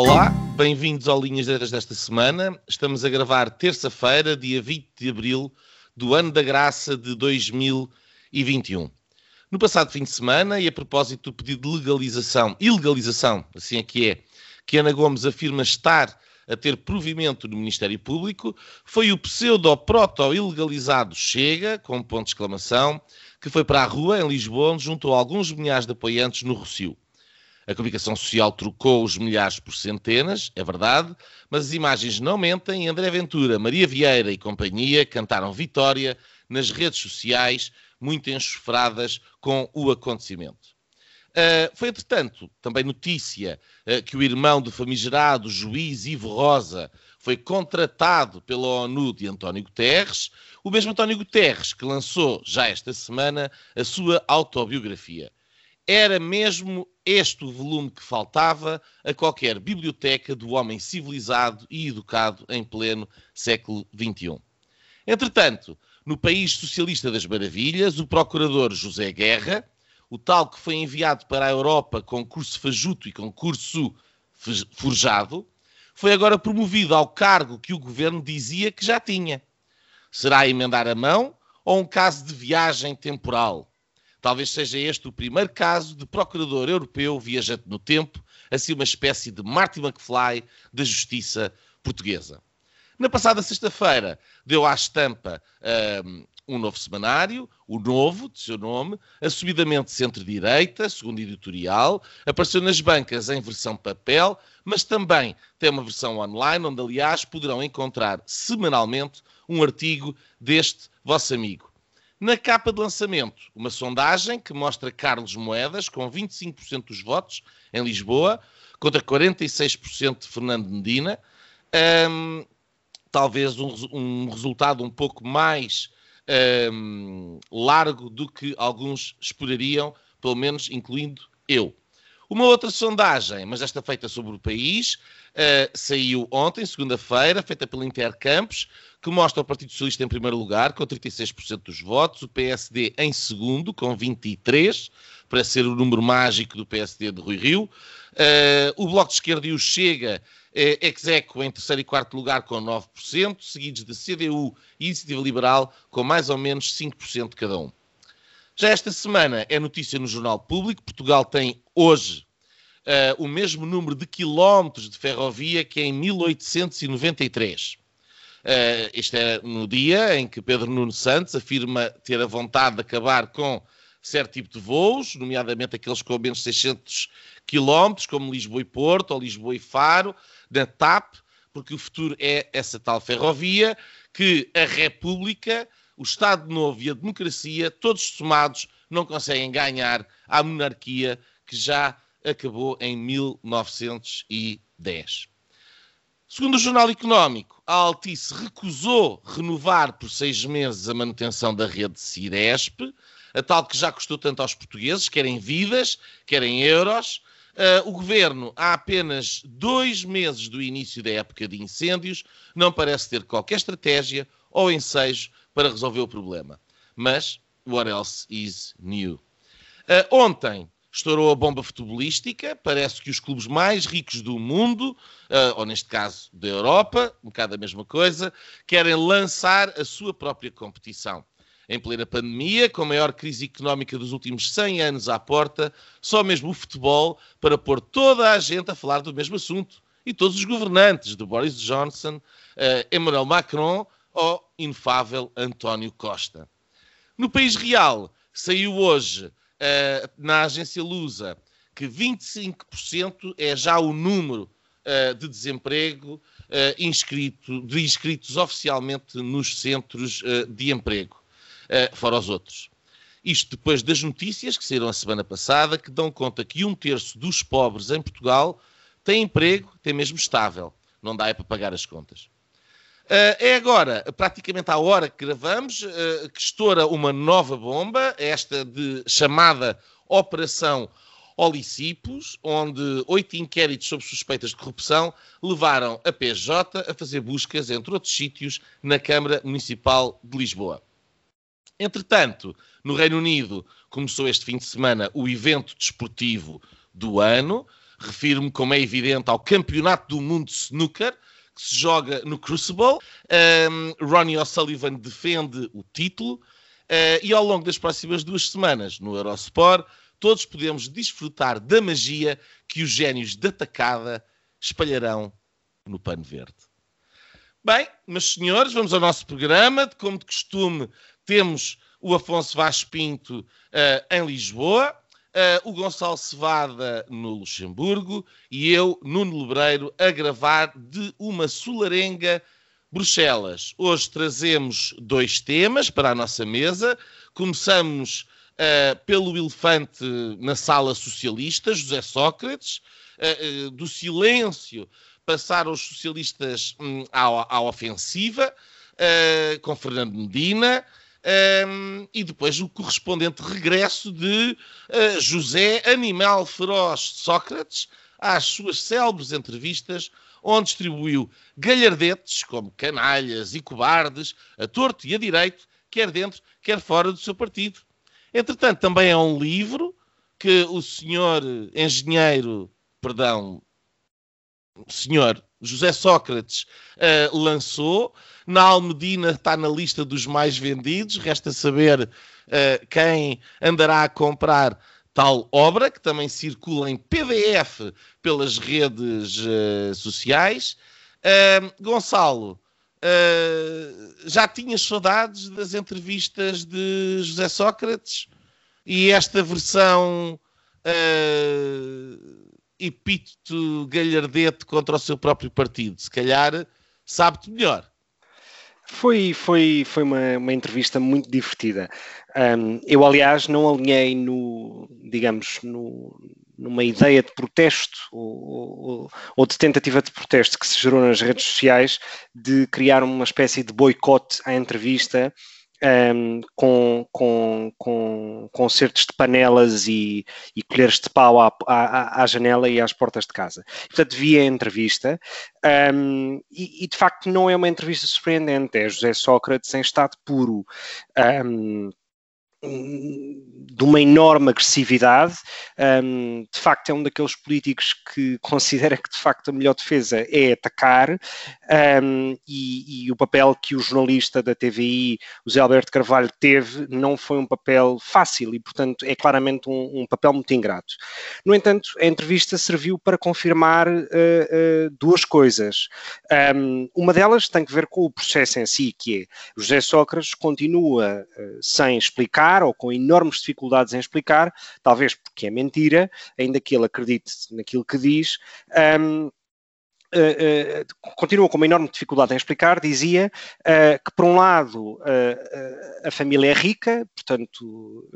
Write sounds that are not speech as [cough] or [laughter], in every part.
Olá, bem-vindos ao Linhas Direitas desta semana. Estamos a gravar terça-feira, dia 20 de abril do ano da graça de 2021. No passado fim de semana, e a propósito do pedido de legalização, ilegalização, assim é que é, que Ana Gomes afirma estar a ter provimento no Ministério Público, foi o pseudo-proto-ilegalizado Chega, com ponto de exclamação, que foi para a rua, em Lisboa, onde juntou alguns milhares de apoiantes no Rocio. A comunicação social trocou os milhares por centenas, é verdade, mas as imagens não mentem e André Ventura, Maria Vieira e companhia cantaram vitória nas redes sociais, muito enxofradas com o acontecimento. Uh, foi, entretanto, também notícia uh, que o irmão do famigerado juiz Ivo Rosa foi contratado pela ONU de António Guterres, o mesmo António Guterres que lançou já esta semana a sua autobiografia. Era mesmo este o volume que faltava a qualquer biblioteca do homem civilizado e educado em pleno século XXI. Entretanto, no país socialista das maravilhas, o procurador José Guerra, o tal que foi enviado para a Europa com curso fajuto e com curso forjado, foi agora promovido ao cargo que o governo dizia que já tinha. Será emendar a mão ou um caso de viagem temporal? Talvez seja este o primeiro caso de procurador europeu viajante no tempo, assim uma espécie de Marty McFly da justiça portuguesa. Na passada sexta-feira deu à estampa um, um novo semanário, o Novo, de seu nome, assumidamente centro-direita, segundo editorial, apareceu nas bancas em versão papel, mas também tem uma versão online, onde, aliás, poderão encontrar semanalmente um artigo deste vosso amigo. Na capa de lançamento, uma sondagem que mostra Carlos Moedas com 25% dos votos em Lisboa, contra 46% de Fernando Medina. Um, talvez um, um, resultado um pouco mais um, largo do que alguns esperariam, pelo menos incluindo eu. Uma outra sondagem, mas esta feita sobre o país, uh, saiu ontem, segunda-feira, feita pela Intercampos, que mostra o Partido Socialista em primeiro lugar, com 36% dos votos, o PSD em segundo, com 23%, para ser o número mágico do PSD de Rui Rio. Uh, o Bloco de Esquerda e o Chega uh, execo em terceiro e quarto lugar com 9%, seguidos de CDU e Iniciativa Liberal com mais ou menos 5% cada um. Já esta semana é notícia no Jornal Público, Portugal tem hoje uh, o mesmo número de quilómetros de ferrovia que em 1893. Uh, isto é no dia em que Pedro Nuno Santos afirma ter a vontade de acabar com certo tipo de voos, nomeadamente aqueles com menos de 600 km, como Lisboa e Porto, ou Lisboa e Faro, da TAP, porque o futuro é essa tal ferrovia que a República, o Estado Novo e a democracia, todos somados, não conseguem ganhar à monarquia que já acabou em 1910. Segundo o Jornal Económico, a Altice recusou renovar por seis meses a manutenção da rede Ciresp, a tal que já custou tanto aos portugueses, querem vidas, querem euros. Uh, o governo, há apenas dois meses do início da época de incêndios, não parece ter qualquer estratégia ou ensejo para resolver o problema. Mas, what else is new? Uh, ontem, estourou a bomba futebolística. Parece que os clubes mais ricos do mundo, uh, ou neste caso da Europa, um bocado a mesma coisa, querem lançar a sua própria competição. Em plena pandemia, com a maior crise económica dos últimos 100 anos à porta, só mesmo o futebol para pôr toda a gente a falar do mesmo assunto. E todos os governantes, de Boris Johnson, uh, Emmanuel Macron ou inefável António Costa. No país real, saiu hoje uh, na agência Lusa que 25% é já o número uh, de desemprego uh, inscrito, de inscritos oficialmente nos centros de emprego, fora os outros. Isto depois das notícias que saíram a semana passada, que dão conta que um terço dos pobres em Portugal tem emprego, tem mesmo estável. Não dá é para pagar as contas. Uh, é agora, praticamente à hora que gravamos, uh, que estoura uma nova bomba, esta de chamada Operação Olicipos, onde oito inquéritos sobre suspeitas de corrupção levaram a PJ a fazer buscas, entre outros sítios, na Câmara Municipal de Lisboa. Entretanto, no Reino Unido começou este fim de semana o evento desportivo do ano. Refiro-me, como é evidente, ao Campeonato do Mundo de Snooker, que se joga no Crucible. Um, Ronnie O'Sullivan defende o título. Uh, e ao longo das próximas duas semanas, no Eurosport, todos podemos desfrutar da magia que os génios da tacada espalharão no pano verde. Bem, meus senhores, vamos ao nosso programa. Como de costume, temos o Afonso Vaz Pinto uh, em Lisboa uh, o Gonçalo Cevada no Luxemburgo e eu, Nuno Lebreiro, a gravar de uma solarenga Bruxelas. Hoje trazemos dois temas para a nossa mesa. Começamos uh, pelo elefante na sala socialista, José Sócrates, uh, do silêncio passar os socialistas um, à, à, ofensiva, com Fernando Medina um, e depois o correspondente regresso de uh, José Animal Feroz Sócrates às suas célebres entrevistas, onde distribuiu galhardetes como canalhas e cobardes, a torto e a direito, quer dentro, quer fora do seu partido. Entretanto, também é um livro que o senhor engenheiro, perdão, senhor José Sócrates uh, lançou. Na Almedina está na lista dos mais vendidos. Resta saber uh, quem andará a comprar tal obra, que também circula em PDF pelas redes uh, sociais. Gonçalo, já tinhas saudades das entrevistas de José Sócrates? E esta versão epíteto galhardete contra o seu próprio partido. Se calhar sabe-te melhor. Foi, foi, foi uma, uma entrevista muito divertida. Um, eu, aliás, não alinhei no, digamos, no, numa ideia de protesto ou, ou, ou, de tentativa de protesto que se gerou nas redes sociais de criar uma espécie de boicote à entrevista um, com, com, com concertos de panelas e, e colheres de pau à, à, à, janela e às portas de casa. Portanto, vi a entrevista um, e, e, de facto não é uma entrevista surpreendente, é José Sócrates em estado puro. Um, de uma enorme agressividade. Um, de facto, é um daqueles políticos que [laughs] considera que, de facto, a melhor defesa é atacar. Um, e, e, o papel que o jornalista da TVI, o Zé Alberto Carvalho, teve não foi um papel fácil e, portanto, é claramente um, um papel muito ingrato. No entanto, a entrevista serviu para confirmar uh, uh, duas coisas. uma delas tem que ver com o processo em si, que é José Sócrates continua uh, sem explicar explicar ou com enormes dificuldades em explicar, talvez porque é mentira, ainda que ele acredite naquilo que diz. Um, Uh, uh, continua com uma enorme dificuldade em explicar, dizia uh, que, por um lado, a família é rica, portanto,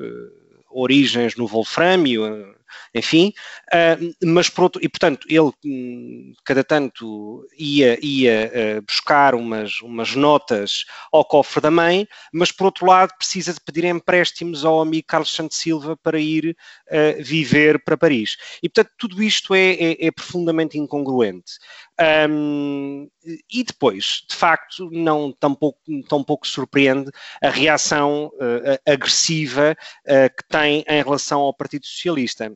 origens no Wolframio, enfim, uh, mas por outro, e portanto ele hum, cada tanto ia, ia uh, buscar umas, umas notas ao cofre da mãe, mas por outro lado precisa de pedir empréstimos ao amigo Carlos Santos Silva para ir uh, viver para Paris. E portanto tudo isto é, é, é profundamente incongruente. Um, e depois, de facto, não tampouco, tampouco surpreende a reação agressiva que tem em relação ao Partido Socialista.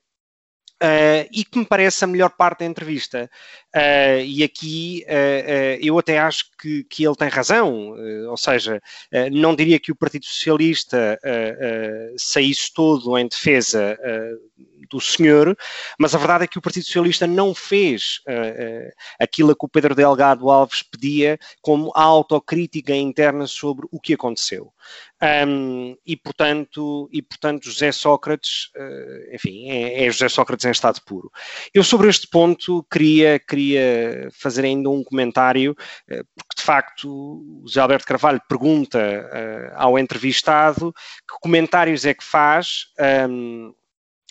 Uh, e que me parece a melhor parte da entrevista. Uh, e aqui uh, eu até acho que, que ele tem razão, ou seja, não diria que o Partido Socialista saísse todo em defesa do senhor, mas a verdade é que o Partido Socialista não fez aquilo que o Pedro Delgado Alves pedia como autocrítica interna sobre o que aconteceu. Um, e, portanto, e, portanto, José Sócrates, enfim, é, é José Sócrates em estado puro. Eu sobre este ponto queria, queria fazer ainda um comentário, eh, porque de facto o José Alberto Carvalho pergunta uh, ao entrevistado que comentários é que faz um,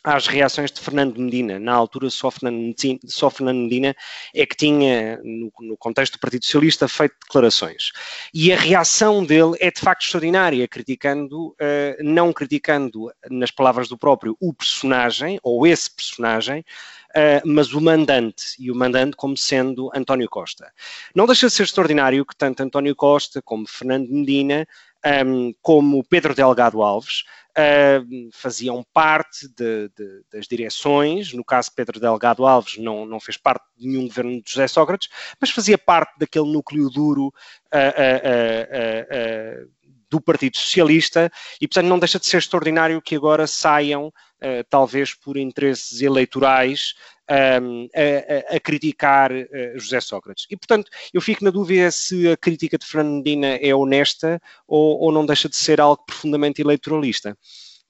às reações de Fernando Medina. Na altura, só Fernando só Fernando Medina é que tinha, no, no, contexto do Partido Socialista, feito declarações. E a reação dele é de facto extraordinária, criticando, uh, não criticando, nas palavras do próprio, o personagem, ou esse personagem, Uh, mas o mandante, e o mandante como sendo António Costa. Não deixa de ser extraordinário que tanto António Costa como Fernando Medina, um, como Pedro Delgado Alves, uh, faziam parte de, de, das direções. No caso, Pedro Delgado Alves não, não fez parte de nenhum governo de José Sócrates, mas fazia parte daquele núcleo duro. Uh, do Partido Socialista e, portanto, não deixa de ser extraordinário que agora saiam, talvez por interesses eleitorais, um, a, a, a, criticar uh, José Sócrates. E, portanto, eu fico na dúvida se a crítica de Fernandina é honesta ou, ou não deixa de ser algo profundamente eleitoralista.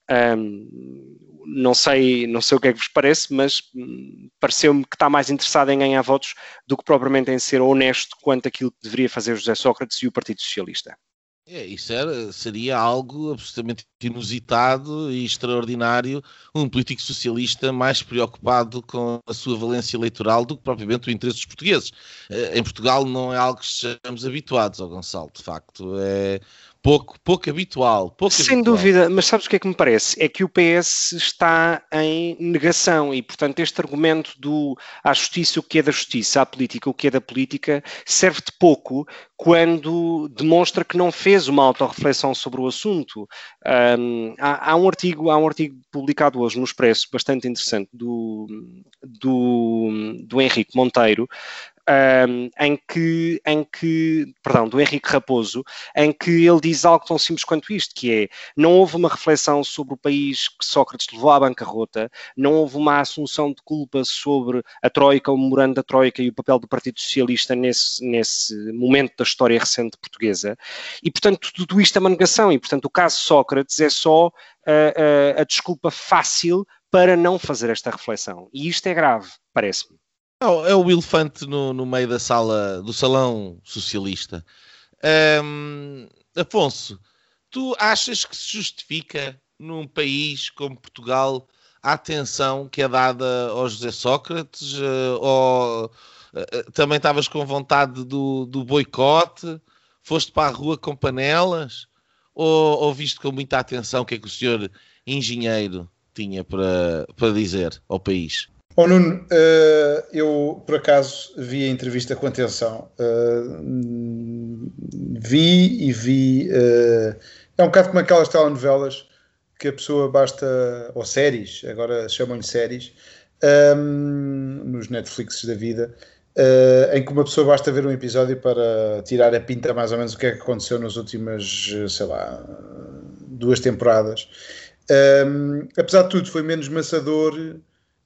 Um, não sei, não sei o que é que vos parece, mas hum, pareceu-me que está mais interessado em ganhar votos do que propriamente em ser honesto quanto aquilo que deveria fazer José Sócrates e o Partido Socialista. É, isso era, seria algo absolutamente inusitado e extraordinário, um político socialista mais preocupado com a sua valência eleitoral do que propriamente o interesse dos portugueses. Eh, em Portugal não é algo que estejamos habituados ao Gonçalo, de facto. É, pouco, pouco habitual. Pouco Sem habitual. dúvida, mas sabes o que é que me parece? É que o PS está em negação e, portanto, este argumento do à justiça o que é da justiça, à política o que é da política, serve de pouco quando demonstra que não fez uma autorreflexão sobre o assunto. Um, há, há, um artigo, há um artigo publicado hoje no Expresso, bastante interessante, do, do, do Henrique Monteiro, um, em, que, em que, perdão, do Henrique Raposo, em que ele diz algo tão simples quanto isto, que é, não houve uma reflexão sobre o país que Sócrates levou à bancarrota, não houve uma assunção de culpa sobre a Troika, o memorando da Troika e o papel do Partido Socialista nesse, nesse momento da história recente portuguesa, e portanto tudo isto é uma negação, e portanto o caso Sócrates é só a desculpa fácil para não fazer esta reflexão, e isto é grave, parece-me. É o elefante no, no meio da sala, do salão socialista. Um, Afonso, tu achas que se justifica num país como Portugal a atenção que é dada ao José Sócrates? Uh, ou, uh, também estavas com vontade do, do boicote? Foste para a rua com panelas? Ou, ou viste com muita atenção o que é que o senhor engenheiro tinha para, para dizer ao país? Oh, Nuno, uh, eu por acaso vi a entrevista com atenção. Uh, vi e vi. Uh, é um bocado como aquelas telenovelas que a pessoa basta. ou séries, agora chamam-lhe séries, um, nos Netflix da vida, em que uma pessoa basta ver um episódio para tirar a pinta mais ou menos o que é que aconteceu nas últimas, sei lá, duas temporadas. Um, apesar de tudo, foi menos maçador eh,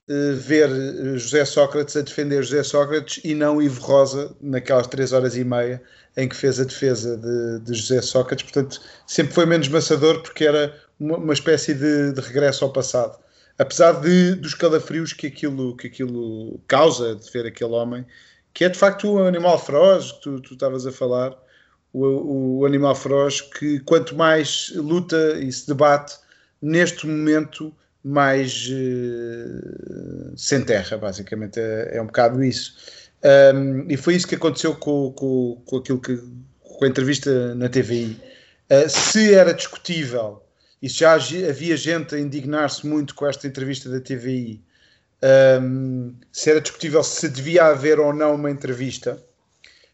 ver eh, José Sócrates a defender José Sócrates e não Ivo Rosa naquelas três horas e meia em que fez a defesa de, de José Sócrates. Portanto, sempre foi menos maçador porque era uma, uma espécie de, de, regresso ao passado. Apesar de, dos calafrios que aquilo, que aquilo causa de ver aquele homem, que é de facto um animal feroz, que tu, tu estavas a falar, o, o animal feroz que quanto mais luta e se debate, neste momento mais uh, sem terra, basicamente. É, é um bocado isso. Um, e foi isso que aconteceu com, com, com aquilo que com a entrevista na TVI. Uh, se era discutível, e já havia gente a indignar-se muito com esta entrevista da TVI, um, se era discutível se devia haver ou não uma entrevista,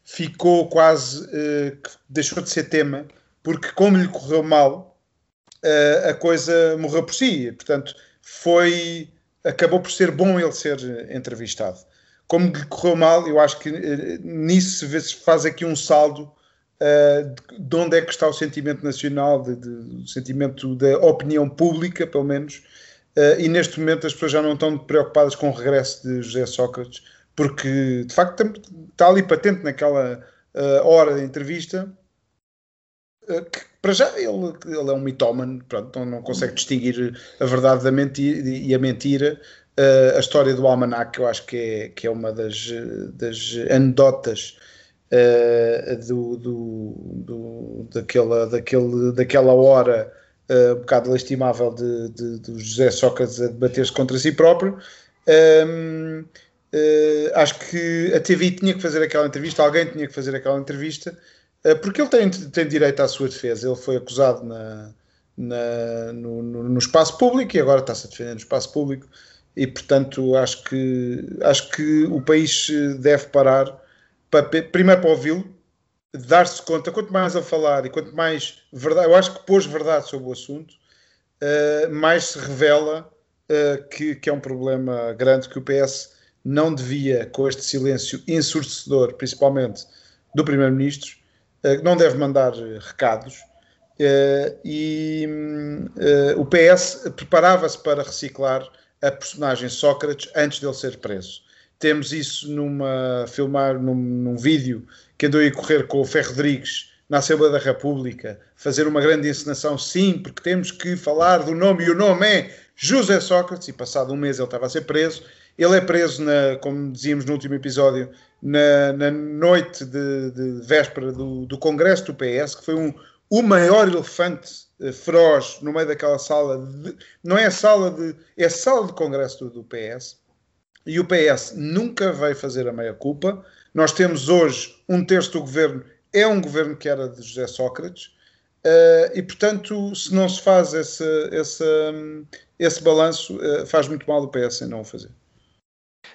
ficou quase, uh, deixou de ser tema, porque como lhe correu mal, a coisa morreu por si. Portanto, foi acabou por ser bom ele ser entrevistado. Como lhe correu mal, eu acho que eh, nisso se faz aqui um saldo uh, de onde é que está o sentimento nacional, de, de, o sentimento da opinião pública, pelo menos. Uh, e neste momento as pessoas já não estão preocupadas com o regresso de José Sócrates, porque de facto está ali patente naquela uh, hora de entrevista que para já ele, ele é um mitómano, pronto, não, não consegue distinguir a verdade da mentira e a mentira. Uh, a história do almanac, eu acho que é, que é uma das, das anedotas uh, do, do, do, daquela, daquele, daquela hora uh, um bocado lastimável de, de, de José Sócrates a debater-se contra si próprio. Um, uh, acho que a TV tinha que fazer aquela entrevista, alguém tinha que fazer aquela entrevista, porque ele tem, tem direito à sua defesa. Ele foi acusado na, na, no, no, espaço público e agora está-se a defender no espaço público. E portanto, acho que, acho que o país deve parar para, primeiro para ouvi-lo, dar-se conta, quanto mais a falar e quanto mais verdade, eu acho que pôs verdade sobre o assunto, uh, mais se revela uh, que, que, é um problema grande que o PS não devia, com este silêncio ensurdecedor, principalmente do Primeiro-Ministro, não deve mandar recados. e o PS preparava-se para reciclar a personagem Sócrates antes dele ser preso. Temos isso numa filmar num, num vídeo que andou a correr com o Ferro Rodrigues na Assembleia da República, fazer uma grande encenação, sim, porque temos que falar do nome, e o nome é José Sócrates, e passado um mês ele estava a ser preso. Ele é preso, na, como dizíamos no último episódio, na, na noite de, de véspera do, do, Congresso do PS, que foi um, o maior elefante eh, feroz no meio daquela sala, de, não é sala de, é sala de Congresso do, do PS, e o PS nunca veio fazer a meia-culpa, nós temos hoje um terço do governo, é um governo que era de José Sócrates, uh, e portanto, se não se faz esse, esse, esse balanço, uh, faz muito mal o PS em não o fazer.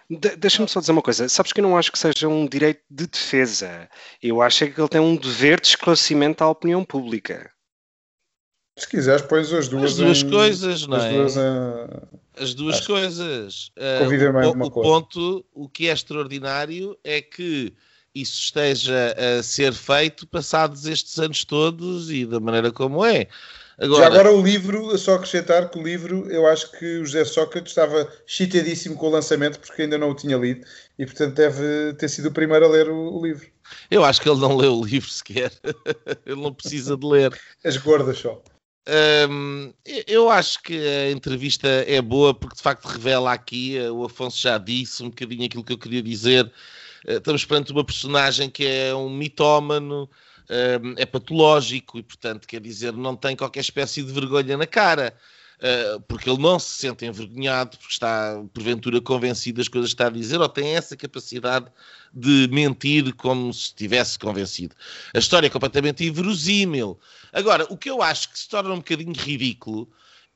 De Deixa-me só dizer uma coisa. Sabes que eu não acho que seja um direito de defesa. Eu acho é que ele tem um dever de esclarecimento à opinião pública. Se quiseres, pões as duas. As duas em, coisas, não é? As duas, em, as duas coisas. Uh, o, o ponto, o que é extraordinário é que isso esteja a ser feito passados estes anos todos e da maneira como é. Agora, Já agora o livro, só acrescentar que o livro, eu acho que o José Sócrates estava chitadíssimo com o lançamento porque ainda não o tinha lido e portanto deve ter sido o primeiro a ler o, o livro. Eu acho que ele não leu o livro sequer. [laughs] ele não precisa de ler. As gordas só. Eu acho que a entrevista é boa porque de facto revela aqui, eh, o Afonso já disse um bocadinho aquilo que eu queria dizer. Eh, estamos perante uma personagem que é um mitómano, é patológico e, portanto, quer dizer, não tem qualquer espécie de vergonha na cara. Uh, porque ele não se sente envergonhado, porque está porventura convencido das coisas que está a dizer, ou tem essa capacidade de mentir como se estivesse convencido. A história é completamente inverosímil. Agora, o que eu acho que se torna um bocadinho ridículo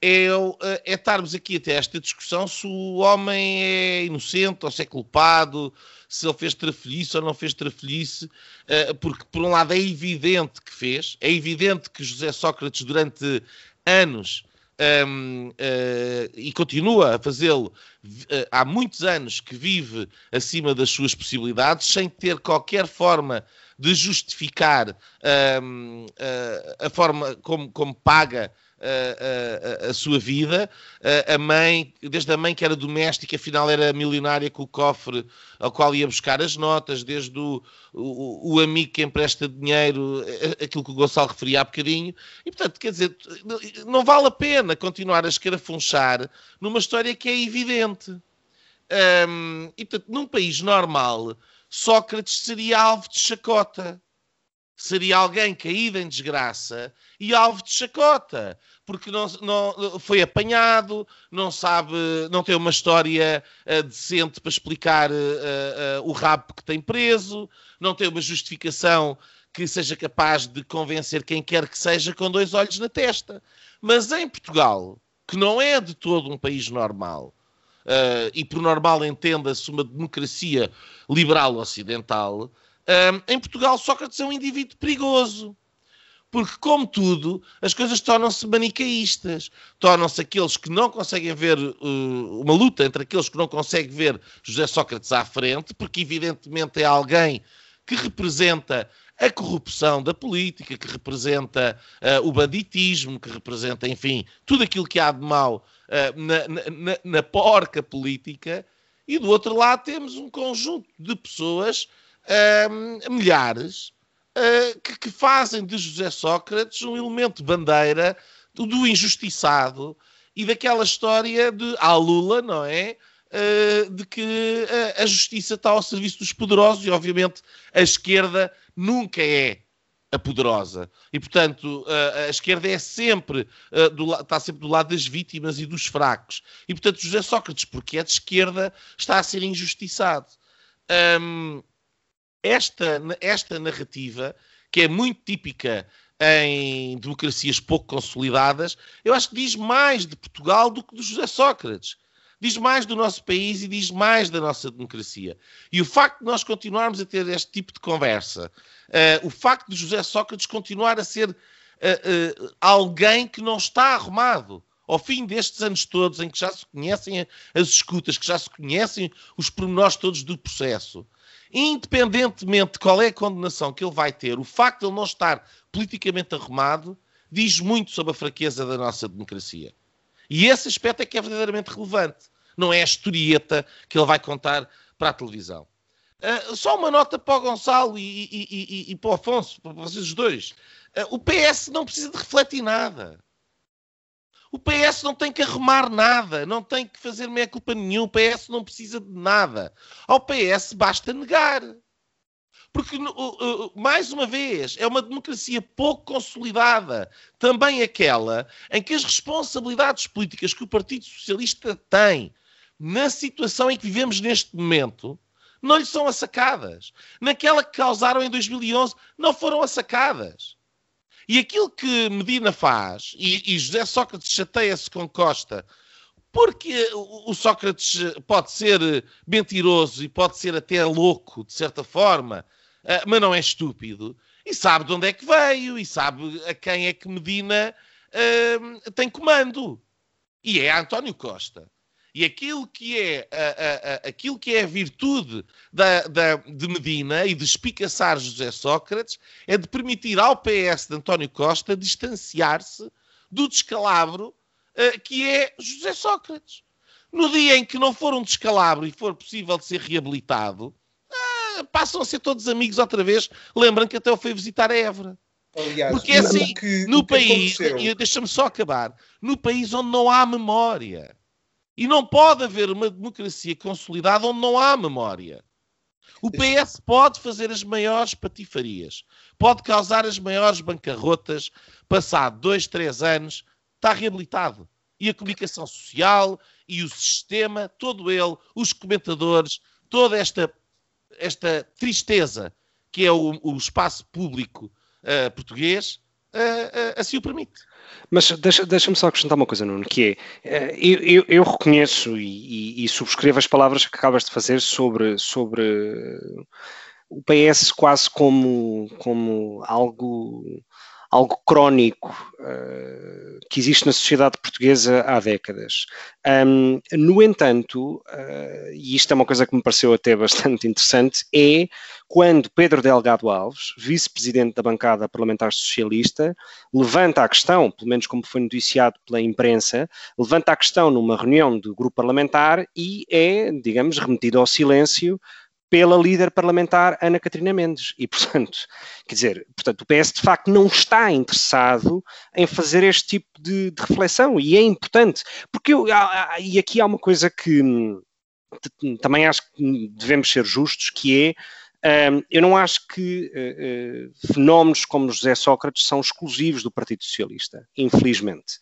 é, eh, é estarmos aqui até esta discussão se o homem é inocente ou se é culpado, se ele fez trafolhice ou não fez trafolhice, eh, porque por um lado é evidente que fez, é evidente que José Sócrates durante anos um, uh, eh, e continua a fazê-lo uh, há muitos anos que vive acima das suas possibilidades, sem ter qualquer forma de justificar um, uh, a forma como, como paga a, a, sua vida. A mãe, desde a mãe que era doméstica, afinal era milionária com o cofre ao qual ia buscar as notas, desde o, o, o amigo que empresta dinheiro, aquilo que o Gonçalo referia há bocadinho. E, portanto, quer dizer, não vale a pena continuar a escarafunchar numa história que é evidente. Um, e, portanto, num país normal, Sócrates seria alvo de chacota seria alguém caído em desgraça e alvo de chacota porque não, não, foi apanhado, não sabe, não tem uma história uh, decente para explicar uh, uh, o rabo que tem preso, não tem uma justificação que seja capaz de convencer quem quer que seja com dois olhos na testa. Mas em Portugal, que não é de todo um país normal, e por normal entenda-se uma democracia liberal ocidental, em Portugal Sócrates é um indivíduo perigoso porque, como tudo, as coisas tornam-se manicaístas. Tornam-se aqueles que não conseguem ver uh, uma luta entre aqueles que não conseguem ver José Sócrates à frente, porque, evidentemente, é alguém que representa a corrupção da política, que representa uh, o banditismo, que representa, enfim, tudo aquilo que há de mal uh, na, na, na porca política. E do outro lado temos um conjunto de pessoas, uh, milhares, uh, que, que, fazem de José Sócrates um elemento bandeira do, do injustiçado e daquela história de a Lula, não é? Uh, de que a justiça está ao serviço dos poderosos e, obviamente, a esquerda nunca é a poderosa. E, portanto, a esquerda é sempre, do, está sempre do lado das vítimas e dos fracos. E, portanto, José Sócrates, porque é de esquerda, está a ser injustiçado. Um, esta, esta narrativa, que é muito típica em democracias pouco consolidadas, eu acho que diz mais de Portugal do que de José Sócrates. Diz mais do nosso país e diz mais da nossa democracia. E o facto de nós continuarmos a ter este tipo de conversa, uh, o facto de José Sócrates continuar a ser uh, uh, alguém que não está arrumado, ao fim destes anos todos em que já se conhecem as escutas, que já se conhecem os pormenores todos do processo, independentemente de qual é a condenação que ele vai ter, o facto de ele não estar politicamente arrumado diz muito sobre a fraqueza da nossa democracia. E esse aspecto é que é verdadeiramente relevante. Não é a historieta que ele vai contar para a televisão. Uh, só uma nota para o Gonçalo e, e, e, e para o Afonso, para vocês dois. Uh, o PS não precisa de refletir nada. O PS não tem que arrumar nada, não tem que fazer meia culpa nenhum. O PS não precisa de nada. Ao PS basta negar. Porque, mais uma vez, é uma democracia pouco consolidada. Também aquela em que as responsabilidades políticas que o Partido Socialista tem na situação em que vivemos neste momento não lhe são assacadas. Naquela que causaram em 2011 não foram assacadas. E aquilo que Medina faz, e, e José Sócrates chateia-se com Costa, porque o, Sócrates pode ser mentiroso e pode ser até louco, de certa forma, uh, mas não é estúpido, e sabe de onde é que veio, e sabe a quem é que Medina uh, tem comando. E é António Costa. E aquilo que é a, a, a, aquilo que é a virtude da, da, de Medina e de espicaçar José Sócrates é de permitir ao PS de António Costa distanciar-se do descalabro uh, que é José Sócrates. No dia em que não for um descalabro e for possível de ser reabilitado, uh, passam a ser todos amigos outra vez. Lembram que até eu fui visitar a Évora. Aliás, Porque é assim, que, no país, deixa-me só acabar, no país onde não há memória e não pode haver uma democracia consolidada onde não há memória. O PS pode fazer as maiores patifarias, pode causar as maiores bancarrotas, passado dois, três anos, está reabilitado. E a comunicação social e o sistema, todo ele, os comentadores, toda esta, esta tristeza que é o, o espaço público uh, português, uh, assim o permite. Mas deixa-me deixa só acrescentar uma coisa, Nuno, que é, eh, eu, eu, eu reconheço e, e, e, subscrevo as palavras que acabas de fazer sobre, sobre o PS quase como, como algo algo crónico uh, que existe na sociedade portuguesa há décadas. Um, no entanto, uh, e isto é uma coisa que me pareceu até [laughs] bastante interessante, é quando Pedro Delgado Alves, vice-presidente da bancada parlamentar socialista, levanta a questão, pelo menos como foi noticiado pela imprensa, levanta a questão numa reunião do grupo parlamentar e é, digamos, remetido ao silêncio pela líder parlamentar Ana Catarina Mendes. E, portanto, [laughs] quer dizer, portanto, o PS de facto não está interessado em fazer este tipo de, de reflexão e é importante, porque eu, há, e aqui há uma coisa que hum, também acho que devemos ser justos, que é um, eu não acho que uh, uh, fenómenos como José Sócrates são exclusivos do Partido Socialista, infelizmente.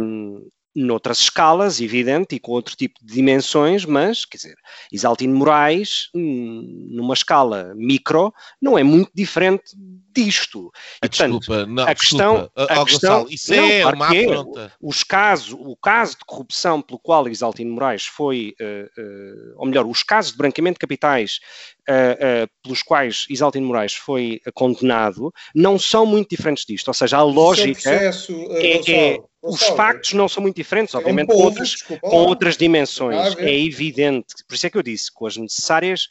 Um, noutras escalas, evidente, e com outro tipo de dimensões, mas, quer dizer, Isaltino Moraes, hum, numa escala micro, não é muito diferente disto. E, portanto, desculpa, não, a questão, desculpa. a oh, questão Gonçalo, isso não, é uma é, afronta. Os casos, o caso de corrupção pelo qual Isaltino Moraes foi, uh, uh, ou melhor, os casos de branqueamento de capitais uh, pelos quais Isaltino Moraes foi condenado, não são muito diferentes disto. Ou seja, a lógica é, processo, é, é os factos não são muito diferentes, obviamente, é um povo, com, outras, desculpa, com outras dimensões. É evidente. Por isso é que eu disse, com as necessárias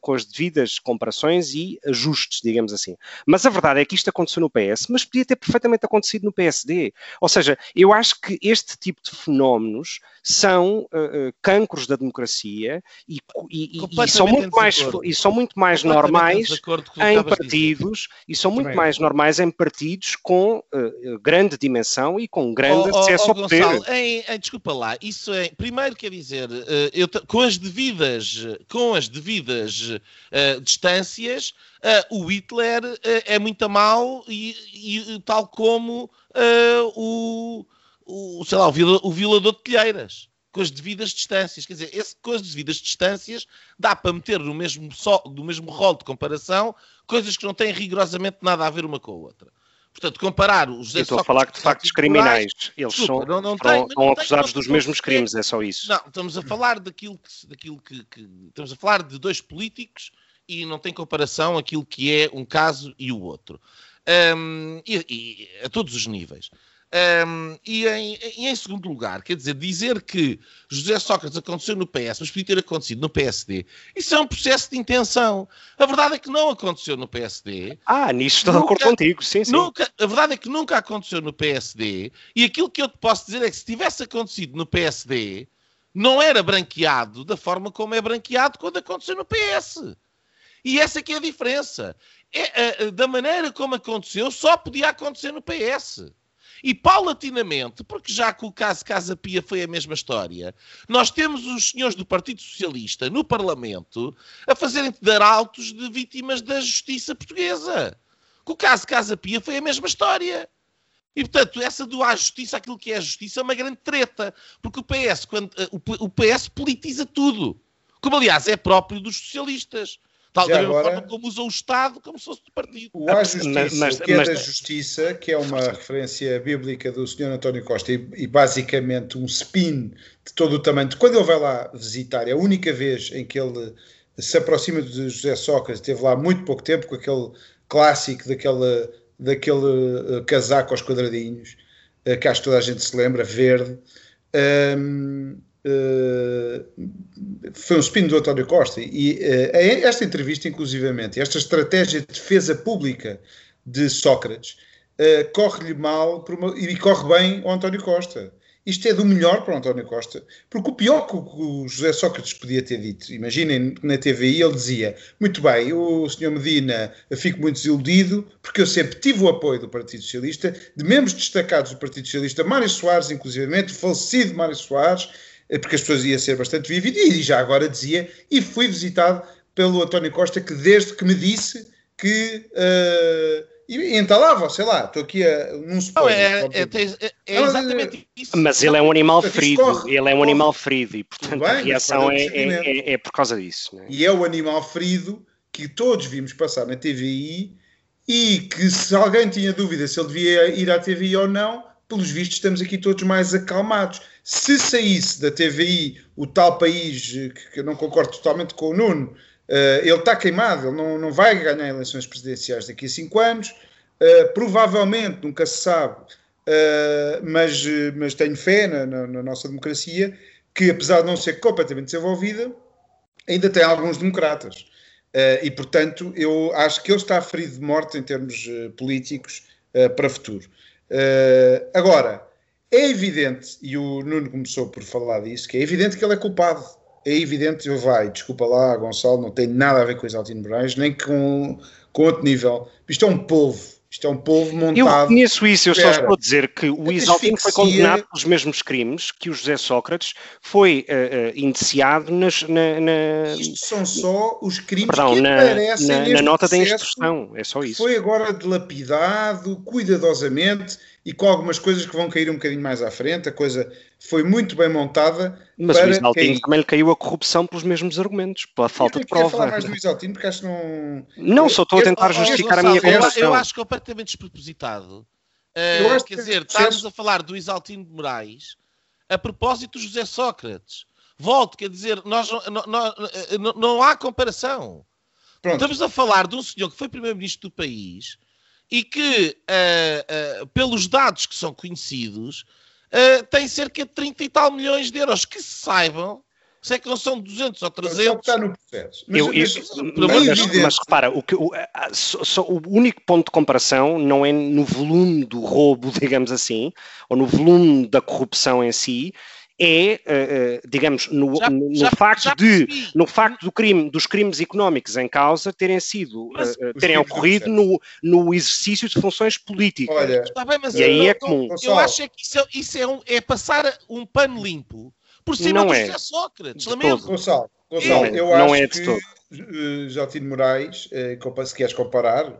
com as devidas comparações e ajustes, digamos assim. Mas a verdade é que isto aconteceu no PS, mas podia ter perfeitamente acontecido no PSD. Ou seja, eu acho que este tipo de fenómenos são uh, cancros da democracia e, e, e, são muito mais, e são muito mais normais em partidos e são muito mais normais em partidos com uh, grande dimensão e com grande oh, acesso oh, oh, ao poder. Gonçalo, em, em, desculpa lá, isso é, primeiro quer dizer, eu, com as devidas, com as as devidas uh, distâncias, uh, o Hitler uh, é muito mal e, e, tal como o, o, sei lá, o, o violador de telheiras com as devidas distâncias. Quer dizer, esse, com as devidas distâncias dá para meter no mesmo, so, no mesmo rol de comparação coisas que não têm rigorosamente nada a ver uma com a outra. Portanto, comparar os José Estou a falar de factos criminais. Eles desculpa, são, não, não tem, são acusados dos mesmos crimes, é só isso. Não, estamos a falar daquilo que, daquilo que, que, Estamos a falar de dois políticos e não tem comparação aquilo que é um caso e o outro. Um, e, e, a todos os níveis. Um, e, em, e, em, segundo lugar, quer dizer, dizer que José Sócrates aconteceu no PS, mas podia ter acontecido no PSD, isso é um processo de intenção. A verdade é que não aconteceu no PSD. Ah, nisso estou de acordo contigo, sim, sim. Nunca, a verdade é que nunca aconteceu no PSD, e aquilo que eu te posso dizer é que se tivesse acontecido no PSD, não era branqueado da forma como é branqueado quando aconteceu no PS. E essa que é a diferença. É, da maneira como aconteceu, só podia acontecer no PS. E paulatinamente, porque já com o caso Casa Pia foi a mesma história, nós temos os senhores do Partido Socialista no Parlamento a fazerem dar altos de vítimas da justiça portuguesa. Com o caso Casa Pia foi a mesma história. E, portanto, essa do à justiça, aquilo que é a justiça, é uma grande treta. Porque o PS, quando, eh, o PS politiza tudo. Como, aliás, é próprio dos socialistas. Tal da mesma agora, forma como usa o Estado como se fosse do partido. O à justiça, mas, o que é da justiça, que é uma referência bíblica do Sr. António Costa e, e, basicamente um spin de todo o tamanho. Quando ele vai lá visitar, é a única vez em que ele se aproxima de José Sócrates, esteve lá muito pouco tempo com aquele clássico daquele, daquele uh, casaco aos quadradinhos, uh, que acho que toda a gente se lembra, verde. Um, eh, foi um spin do António Costa e uh, esta entrevista, inclusivamente, esta estratégia de defesa pública de Sócrates uh, corre-lhe mal uma, e corre bem ao António Costa. Isto é do melhor para o António Costa, porque o pior que o José Sócrates podia ter dito, imaginem na TVI ele dizia: Muito bem, o senhor Medina, fico muito desiludido, porque eu sempre tive o apoio do Partido Socialista, de membros destacados do Partido Socialista, Mário Soares, inclusivamente, falecido Mário Soares, é porque as pessoas iam ser bastante vívidas, e já agora dizia, e fui visitado pelo António Costa, que desde que me disse que. Uh, e entalava, sei lá, estou aqui a, num spoiler. Não, é, é, é, é exatamente isso. Mas ele é um animal ferido, corre, ele é um animal ferido e, portanto, bem, a reação é, é, é, por causa disso. Né? E é o animal ferido que todos vimos passar na TVI e que se alguém tinha dúvida se ele devia ir à TVI ou não, pelos vistos estamos aqui todos mais acalmados. Se saísse da TVI o tal país, que eu não concordo totalmente com o Nuno, uh, ele está queimado, ele não, não vai ganhar eleições presidenciais daqui a cinco anos, uh, provavelmente, nunca se sabe, uh, mas, mas tenho fé na, na, na, nossa democracia, que apesar de não ser completamente desenvolvida, ainda tem alguns democratas. e, portanto, eu acho que ele está ferido de morte em termos políticos para futuro. agora, é evidente, e o Nuno começou por falar disso, que é evidente que ele é culpado. É evidente, eu vai, desculpa lá, Gonçalo, não tem nada a ver com Isaltino Moraes, nem com, com outro nível. Isto é um povo. Isto é um povo montado. Eu reconheço isso, eu só estou a dizer que o Isaltino foi condenado pelos mesmos crimes que o José Sócrates foi uh, uh, indiciado nas. Na, na... Isto são só os crimes Perdão, que na, aparecem na, na nota da instrução, é só isso. Foi agora dilapidado, cuidadosamente e com algumas coisas que vão cair um bocadinho mais à frente. A coisa foi muito bem montada. Mas o Isaltino cair. também lhe caiu a corrupção pelos mesmos argumentos, pela falta de prova. Eu falar mais do Isaltino porque acho que não. Não, só estou a tentar justificar a minha comparação. Eu acho completamente despropositado. Uh, quer que dizer, estamos a falar do Isaltino de Moraes a propósito do José Sócrates. Volto, quer dizer, nós, não, não, não, não há comparação. Pronto. Estamos a falar de um senhor que foi primeiro-ministro do país e que, uh, uh, pelos dados que são conhecidos, uh, tem cerca de 30 e tal milhões de euros. Que se saibam, se é que não são 200 ou 300. Só está no processo. Mas, eu, eu, mas, mas, mas, repara, o, que, o, só, o único ponto de comparação não é no volume do roubo, [laughs] digamos assim, ou no volume da corrupção em si, é, uh, digamos, no, já, no, já, facto já de, no facto do crime, dos crimes económicos em causa terem sido, mas, uh, terem ocorrido no, no exercício de funções políticas. Olha, bem, e aí é comum. Eu acho é que isso, é, isso é, um, é, passar um pano limpo por cima não do é. José Sócrates. Lamento. Gonçalo, Gonçalo, é, eu acho é que todo. Eh, Jotino Moraes, eh, se queres comparar,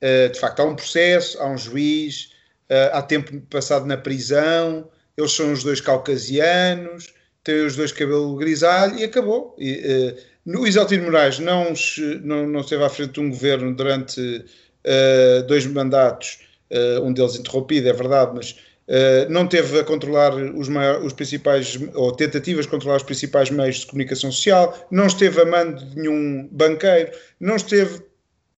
eh, de facto há um processo, há um juiz, há tempo passado na prisão, eles são os dois caucasianos, têm os dois cabelo grisalho e acabou. E, no Isaltino Moraes não, não, não esteve à frente de um governo durante dois mandatos, um deles interrompido, é verdade, mas Uh, não teve a controlar os, maiores, os, principais, ou tentativas de controlar os principais meios de comunicação social, não esteve a mando de nenhum banqueiro, não esteve.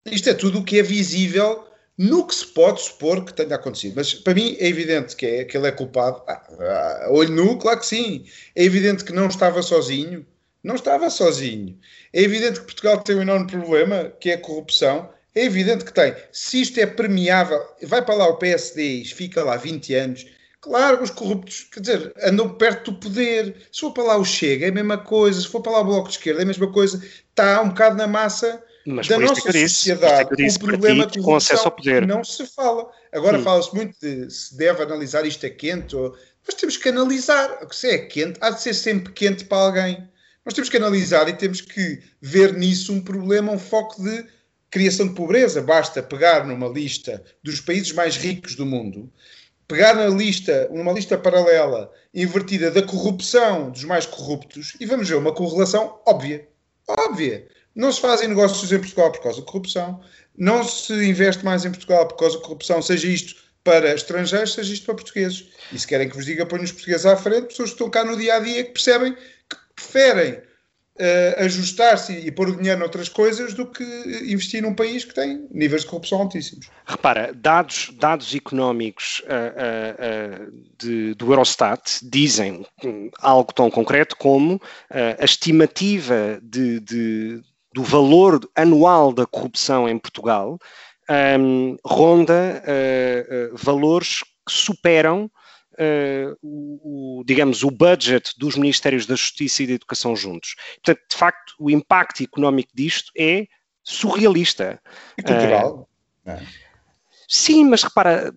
Isto é tudo o que é visível no que se pode supor que tenha acontecido. Mas para mim é evidente que, é, que ele é culpado. Ah, ah, olho nu, claro que sim. É evidente que não estava sozinho. Não estava sozinho. É evidente que Portugal tem um enorme problema, que é a corrupção é evidente que tem. Se isto é premiável, vai para lá o PSD e fica lá 20 anos. Claro, os corruptos, quer dizer, andam perto do poder. Se for para lá o Chega, é a mesma coisa. Se for para lá o Bloco de Esquerda, é a mesma coisa. Está um bocado na massa Mas da nossa é sociedade. É o problema ti, com acesso ao poder. não se fala. Agora hum. fala-se muito de se deve analisar isto é quente. Ou... Nós temos que analisar. Se é quente, há de ser sempre quente para alguém. Nós temos que analisar e temos que ver nisso um problema, um foco de criação de pobreza. Basta pegar numa lista dos países mais ricos do mundo, pegar na lista, numa lista paralela invertida da corrupção dos mais corruptos e vamos ver uma correlação óbvia. Óbvia. Não se fazem negócios em Portugal por causa da corrupção, não se investe mais em Portugal por causa da corrupção, seja isto para estrangeiros, seja isto para portugueses. E se querem que vos diga, põe os portugueses à frente, pessoas que estão cá no dia a dia que percebem que preferem uh, ajustar-se e pôr o dinheiro noutras coisas do que investir num país que tem níveis de corrupção altíssimos. Repara, dados, dados económicos uh, uh, de, do Eurostat dizem algo tão concreto como a estimativa de, de, do valor anual da corrupção em Portugal um, ronda valores que superam uh, o, o, digamos, o budget dos Ministérios da Justiça e da Educação juntos. Portanto, de facto, o impacto económico disto é surrealista. E cultural. Uh, Sim, mas repara,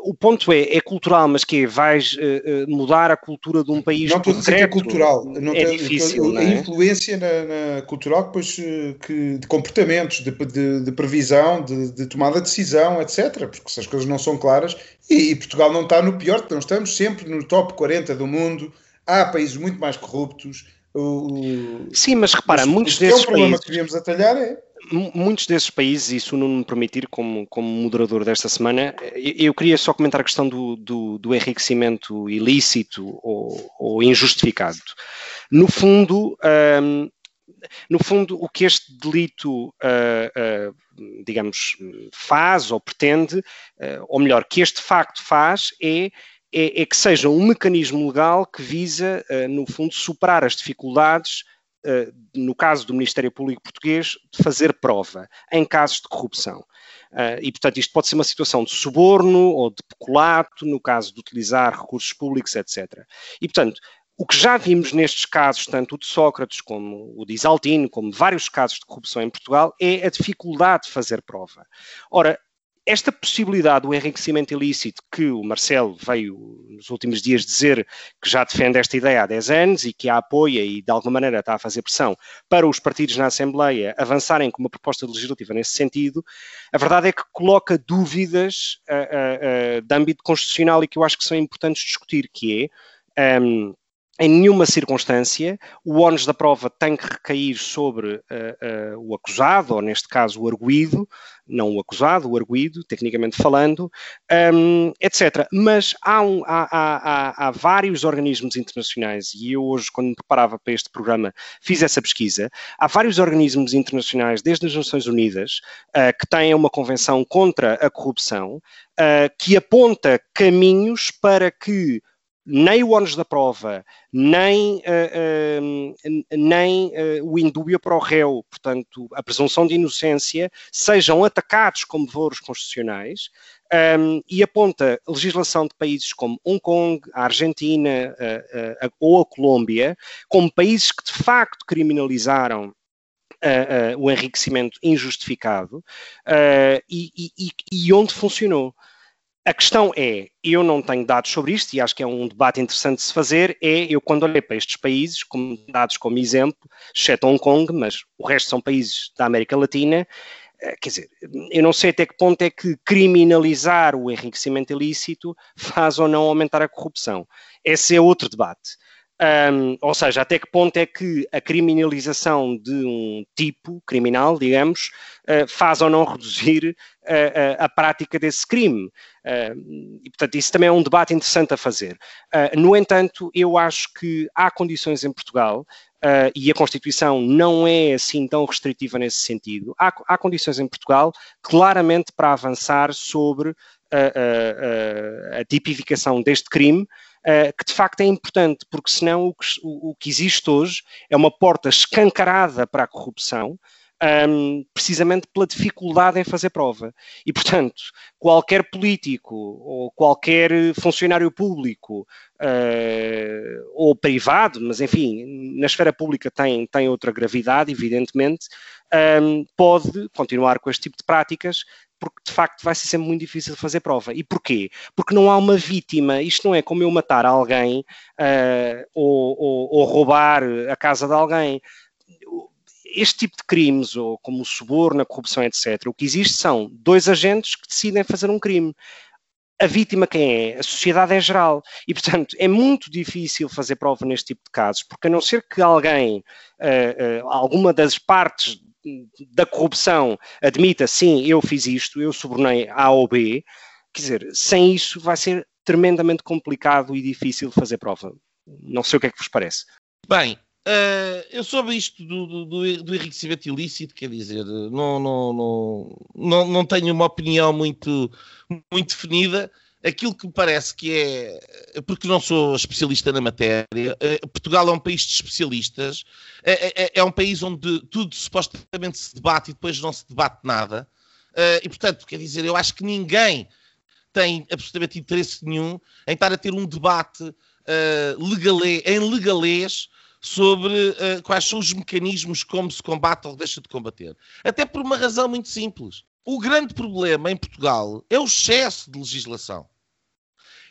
o ponto é, é cultural, mas que é, vais uh, mudar a cultura de um país Não estou a dizer que é cultural. Não é tem, difícil, a, a influência na, na, cultural depois que, de comportamentos, de, de, de previsão, de, de, tomada de decisão, etc. Porque se as coisas não são claras, e, e Portugal não está no pior, não estamos sempre no top 40 do mundo, há países muito mais corruptos. O, Sim, mas repara, muitos desses países... É um problema que devíamos atalhar é muitos desses países, e se não me permitir, como, como moderador desta semana, eu queria só comentar a questão do, do, do enriquecimento ilícito ou, ou, injustificado. No fundo, um, no fundo, o que este delito, uh, uh, digamos, faz ou pretende, uh, ou melhor, que este facto faz é é, é, que seja um mecanismo legal que visa, no fundo, superar as dificuldades no caso do Ministério Público Português, de fazer prova em casos de corrupção. Uh, e, portanto, isto pode ser uma situação de suborno ou de peculato, no caso de utilizar recursos públicos, etc. E, portanto, o que já vimos nestes casos, tanto o de Sócrates como o de Isaltino, como vários casos de corrupção em Portugal, é a dificuldade de fazer prova. Ora, esta possibilidade do enriquecimento ilícito que o Marcelo veio nos últimos dias dizer que já defende esta ideia há 10 anos e que a apoia e de alguma maneira está a fazer pressão para os partidos na Assembleia avançarem com uma proposta legislativa nesse sentido, a verdade é que coloca dúvidas uh, uh, uh, de âmbito constitucional e que eu acho que são importantes discutir, que é um, em nenhuma circunstância o ónus da prova tem que recair sobre uh, uh, o acusado, ou neste caso o arguído, não o acusado, o arguído, tecnicamente falando, um, etc. Mas há, um, há, há, há, vários organismos internacionais, e eu hoje, quando me preparava para este programa, fiz essa pesquisa. Há vários organismos internacionais, desde as Nações Unidas, uh, que têm uma convenção contra a corrupção, que aponta caminhos para que nem o ónus da prova, nem, uh, uh, nem uh, o indúbio para o réu, portanto, a presunção de inocência, sejam atacados como valores constitucionais um, e aponta legislação de países como Hong Kong, a Argentina ou a Colômbia como países que de facto criminalizaram Uh, uh, o enriquecimento injustificado uh, e, e, e, onde funcionou. A questão é, eu não tenho dados sobre isto e acho que é um debate interessante de se fazer, é eu quando olhei para estes países, como dados como exemplo, exceto Hong Kong, mas o resto são países da América Latina, eh, quer dizer, eu não sei até que ponto é que criminalizar o enriquecimento ilícito faz ou não aumentar a corrupção. Esse é outro debate. Um, ou seja, até que ponto é que a criminalização de um tipo criminal, digamos, uh, faz ou não reduzir uh, a prática desse crime. Uh, e, portanto, isso também é um debate interessante a fazer. no entanto, eu acho que há condições em Portugal, e a Constituição não é assim tão restritiva nesse sentido, há, há condições em Portugal claramente para avançar sobre a, a, a tipificação deste crime uh, que de facto é importante, porque senão o que, o, o que existe hoje é uma porta escancarada para a corrupção, um, precisamente pela dificuldade em fazer prova. E, portanto, qualquer político ou qualquer funcionário público uh, ou privado, mas enfim, na esfera pública tem, tem outra gravidade, evidentemente, um, pode continuar com este tipo de práticas porque de facto vai ser sempre muito difícil fazer prova. E porquê? Porque não há uma vítima. Isto não é como eu matar alguém uh, ou, ou, ou, roubar a casa de alguém. Este tipo de crimes, ou como o suborno, a corrupção, etc., o que existe são dois agentes que decidem fazer um crime a vítima quem é? A sociedade em geral. E, portanto, é muito difícil fazer prova neste tipo de casos, porque a não ser que alguém, uh, uh, alguma das partes da corrupção admita, sim, eu fiz isto, eu subornei A ou B, quer dizer, sem isso vai ser tremendamente complicado e difícil fazer prova. Não sei o que é que vos parece. Bem, uh, eu soube isto do, do, do, enriquecimento ilícito, quer dizer, não, não, não, não, não tenho uma opinião muito, muito definida aquilo que me parece que é, porque não sou especialista na matéria, eh, Portugal é um país de especialistas, é, é, é, um país onde tudo supostamente se debate e depois não se debate nada. Eh, e, portanto, quer dizer, eu acho que ninguém tem absolutamente interesse nenhum em estar a ter um debate uh, legalê, em legalês sobre uh, quais são os mecanismos como se combate ou deixa de combater. Até por uma razão muito simples. O grande problema em Portugal é o excesso de legislação.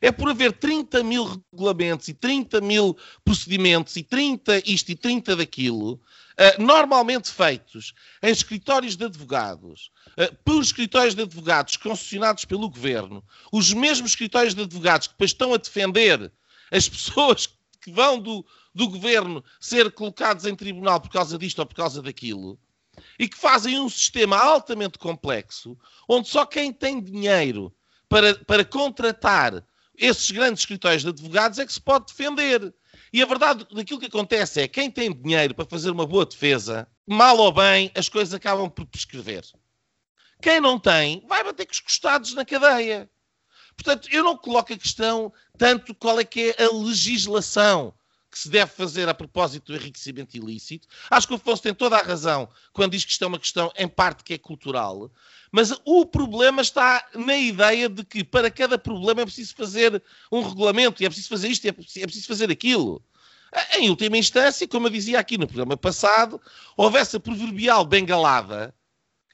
É por haver 30 mil regulamentos e 30 mil procedimentos e 30 isto e 30 daquilo, uh, normalmente feitos em escritórios de advogados, uh, por escritórios de advogados concessionados pelo governo, os mesmos escritórios de advogados que depois estão a defender as pessoas que vão do, do governo ser colocados em tribunal por causa disto ou por causa daquilo e que fazem um sistema altamente complexo, onde só quem tem dinheiro para, para contratar esses grandes escritórios de advogados é que se pode defender. E a verdade daquilo que acontece é que quem tem dinheiro para fazer uma boa defesa, mal ou bem, as coisas acabam por prescrever. Quem não tem, vai bater com os costados na cadeia. Portanto, eu não coloco a questão tanto qual é que é a legislação que se deve fazer a propósito do enriquecimento ilícito. Acho que o Afonso tem toda a razão quando diz que isto é uma questão, em parte, que é cultural. Mas o problema está na ideia de que para cada problema é preciso fazer um regulamento, e é preciso fazer isto, e é preciso fazer aquilo. Em última instância, como eu dizia aqui no programa passado, houvesse a proverbial bengalada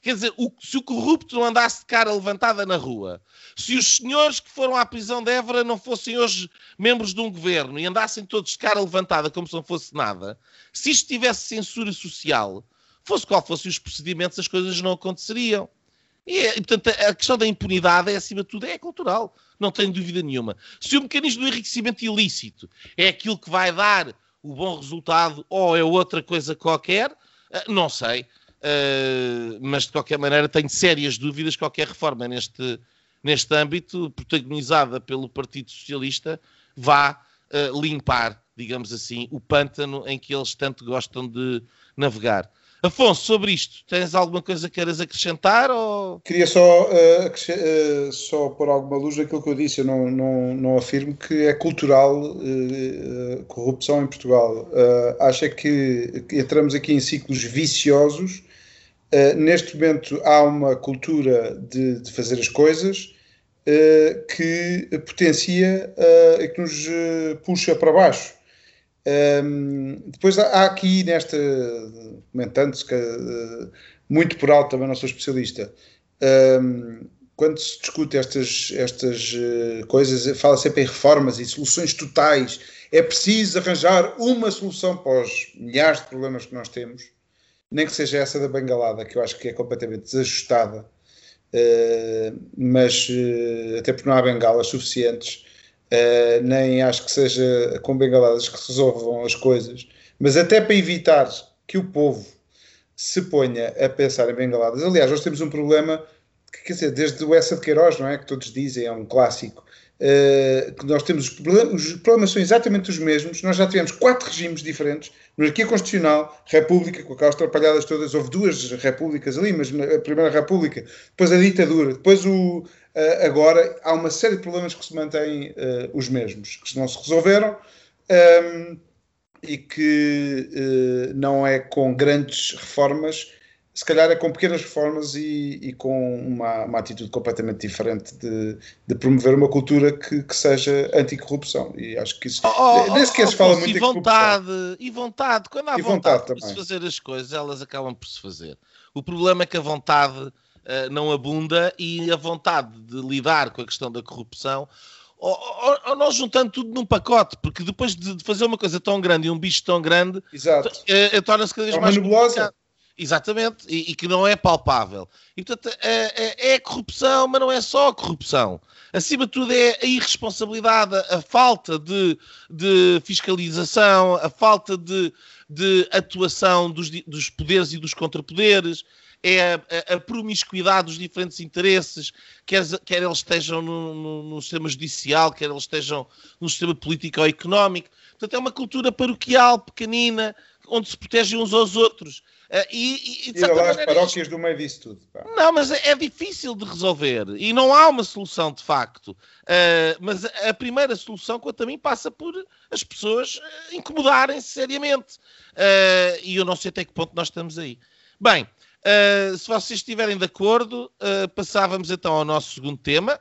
Quer dizer, o, se o corrupto não andasse de cara levantada na rua, se os senhores que foram à prisão de Évora não fossem hoje membros de um governo e andassem todos de cara levantada como se não fosse nada, se isto tivesse censura social, fosse qual fossem os procedimentos, as coisas não aconteceriam. E, e, portanto, a questão da impunidade é, acima de tudo, é cultural. Não tenho dúvida nenhuma. Se o mecanismo do enriquecimento ilícito é aquilo que vai dar o bom resultado ou é outra coisa qualquer, eh, não sei. Uh, mas de qualquer maneira tenho sérias dúvidas que qualquer reforma neste, neste âmbito, protagonizada pelo Partido Socialista, vá uh, limpar, digamos assim, o pântano em que eles tanto gostam de navegar. Afonso, sobre isto, tens alguma coisa que queiras acrescentar? Ou... Queria só, uh, só pôr alguma luz naquilo que eu disse. Eu não, não, não afirmo que é cultural corrupção em Portugal. acho é que entramos aqui em ciclos viciosos Uh, neste momento há uma cultura de, de fazer as coisas uh, que potencia uh, e que nos puxa para baixo. Um, ehm, depois há aqui nesta, comentando-se que muito por alto, também não sou especialista, um, ehm, quando se discute estas, estas coisas, fala sempre em reformas e soluções totais. É preciso arranjar uma solução para os milhares de problemas que nós temos, nem que seja essa da bengalada, que eu acho que é completamente desajustada, uh, mas uh, até porque não há bengalas suficientes, nem acho que seja com bengaladas que resolvam as coisas, mas até para evitar que o povo se ponha a pensar em bengaladas. Aliás, nós temos um problema quer dizer, desde o Essa de Queiroz, não é? Que todos dizem, é um clássico. Uh, que nós temos os problemas, os problemas são exatamente os mesmos. Nós já tivemos quatro regimes diferentes: monarquia constitucional, república, com aquelas atrapalhadas todas. Houve duas repúblicas ali, mas a primeira república, depois a ditadura, depois o. Uh, agora há uma série de problemas que se mantêm uh, os mesmos, que não se resolveram. Um, ehm, e que não é com grandes reformas se calhar é com pequenas reformas e, e com uma, uma, atitude completamente diferente de, de promover uma cultura que, que, seja anticorrupção. E acho que isso. Oh, oh, nem sequer oh, se fala muito e vontade, e vontade. Quando há e vontade, vontade de se fazer as coisas, elas acabam por se fazer. O problema é que a vontade uh, não abunda e a vontade de lidar com a questão da corrupção. Ou, ou, ou, nós juntando tudo num pacote, porque depois de fazer uma coisa tão grande e um bicho tão grande, uh, torna-se cada vez é mais. Nebulosa. Exatamente, e, e, que não é palpável. E, portanto, é, é, corrupção, mas não é só corrupção. Acima de tudo, é a irresponsabilidade, a falta de, de fiscalização, a falta de, de atuação dos, dos, poderes e dos contrapoderes, é a, a, promiscuidade dos diferentes interesses, quer, quer eles estejam no, no, no, sistema judicial, quer eles estejam no sistema político ou económico. Portanto, é uma cultura paroquial, pequenina, onde se protegem uns aos outros. Uh, e, e, e lá as paróquias do meio disso tudo. Pá. Não, mas é, é difícil de resolver e não há uma solução de facto. Uh, mas a primeira solução, quanto a mim, passa por as pessoas uh, incomodarem-se seriamente. Uh, e eu não sei até que ponto nós estamos aí. Bem, se vocês estiverem de acordo, passávamos então ao nosso segundo tema,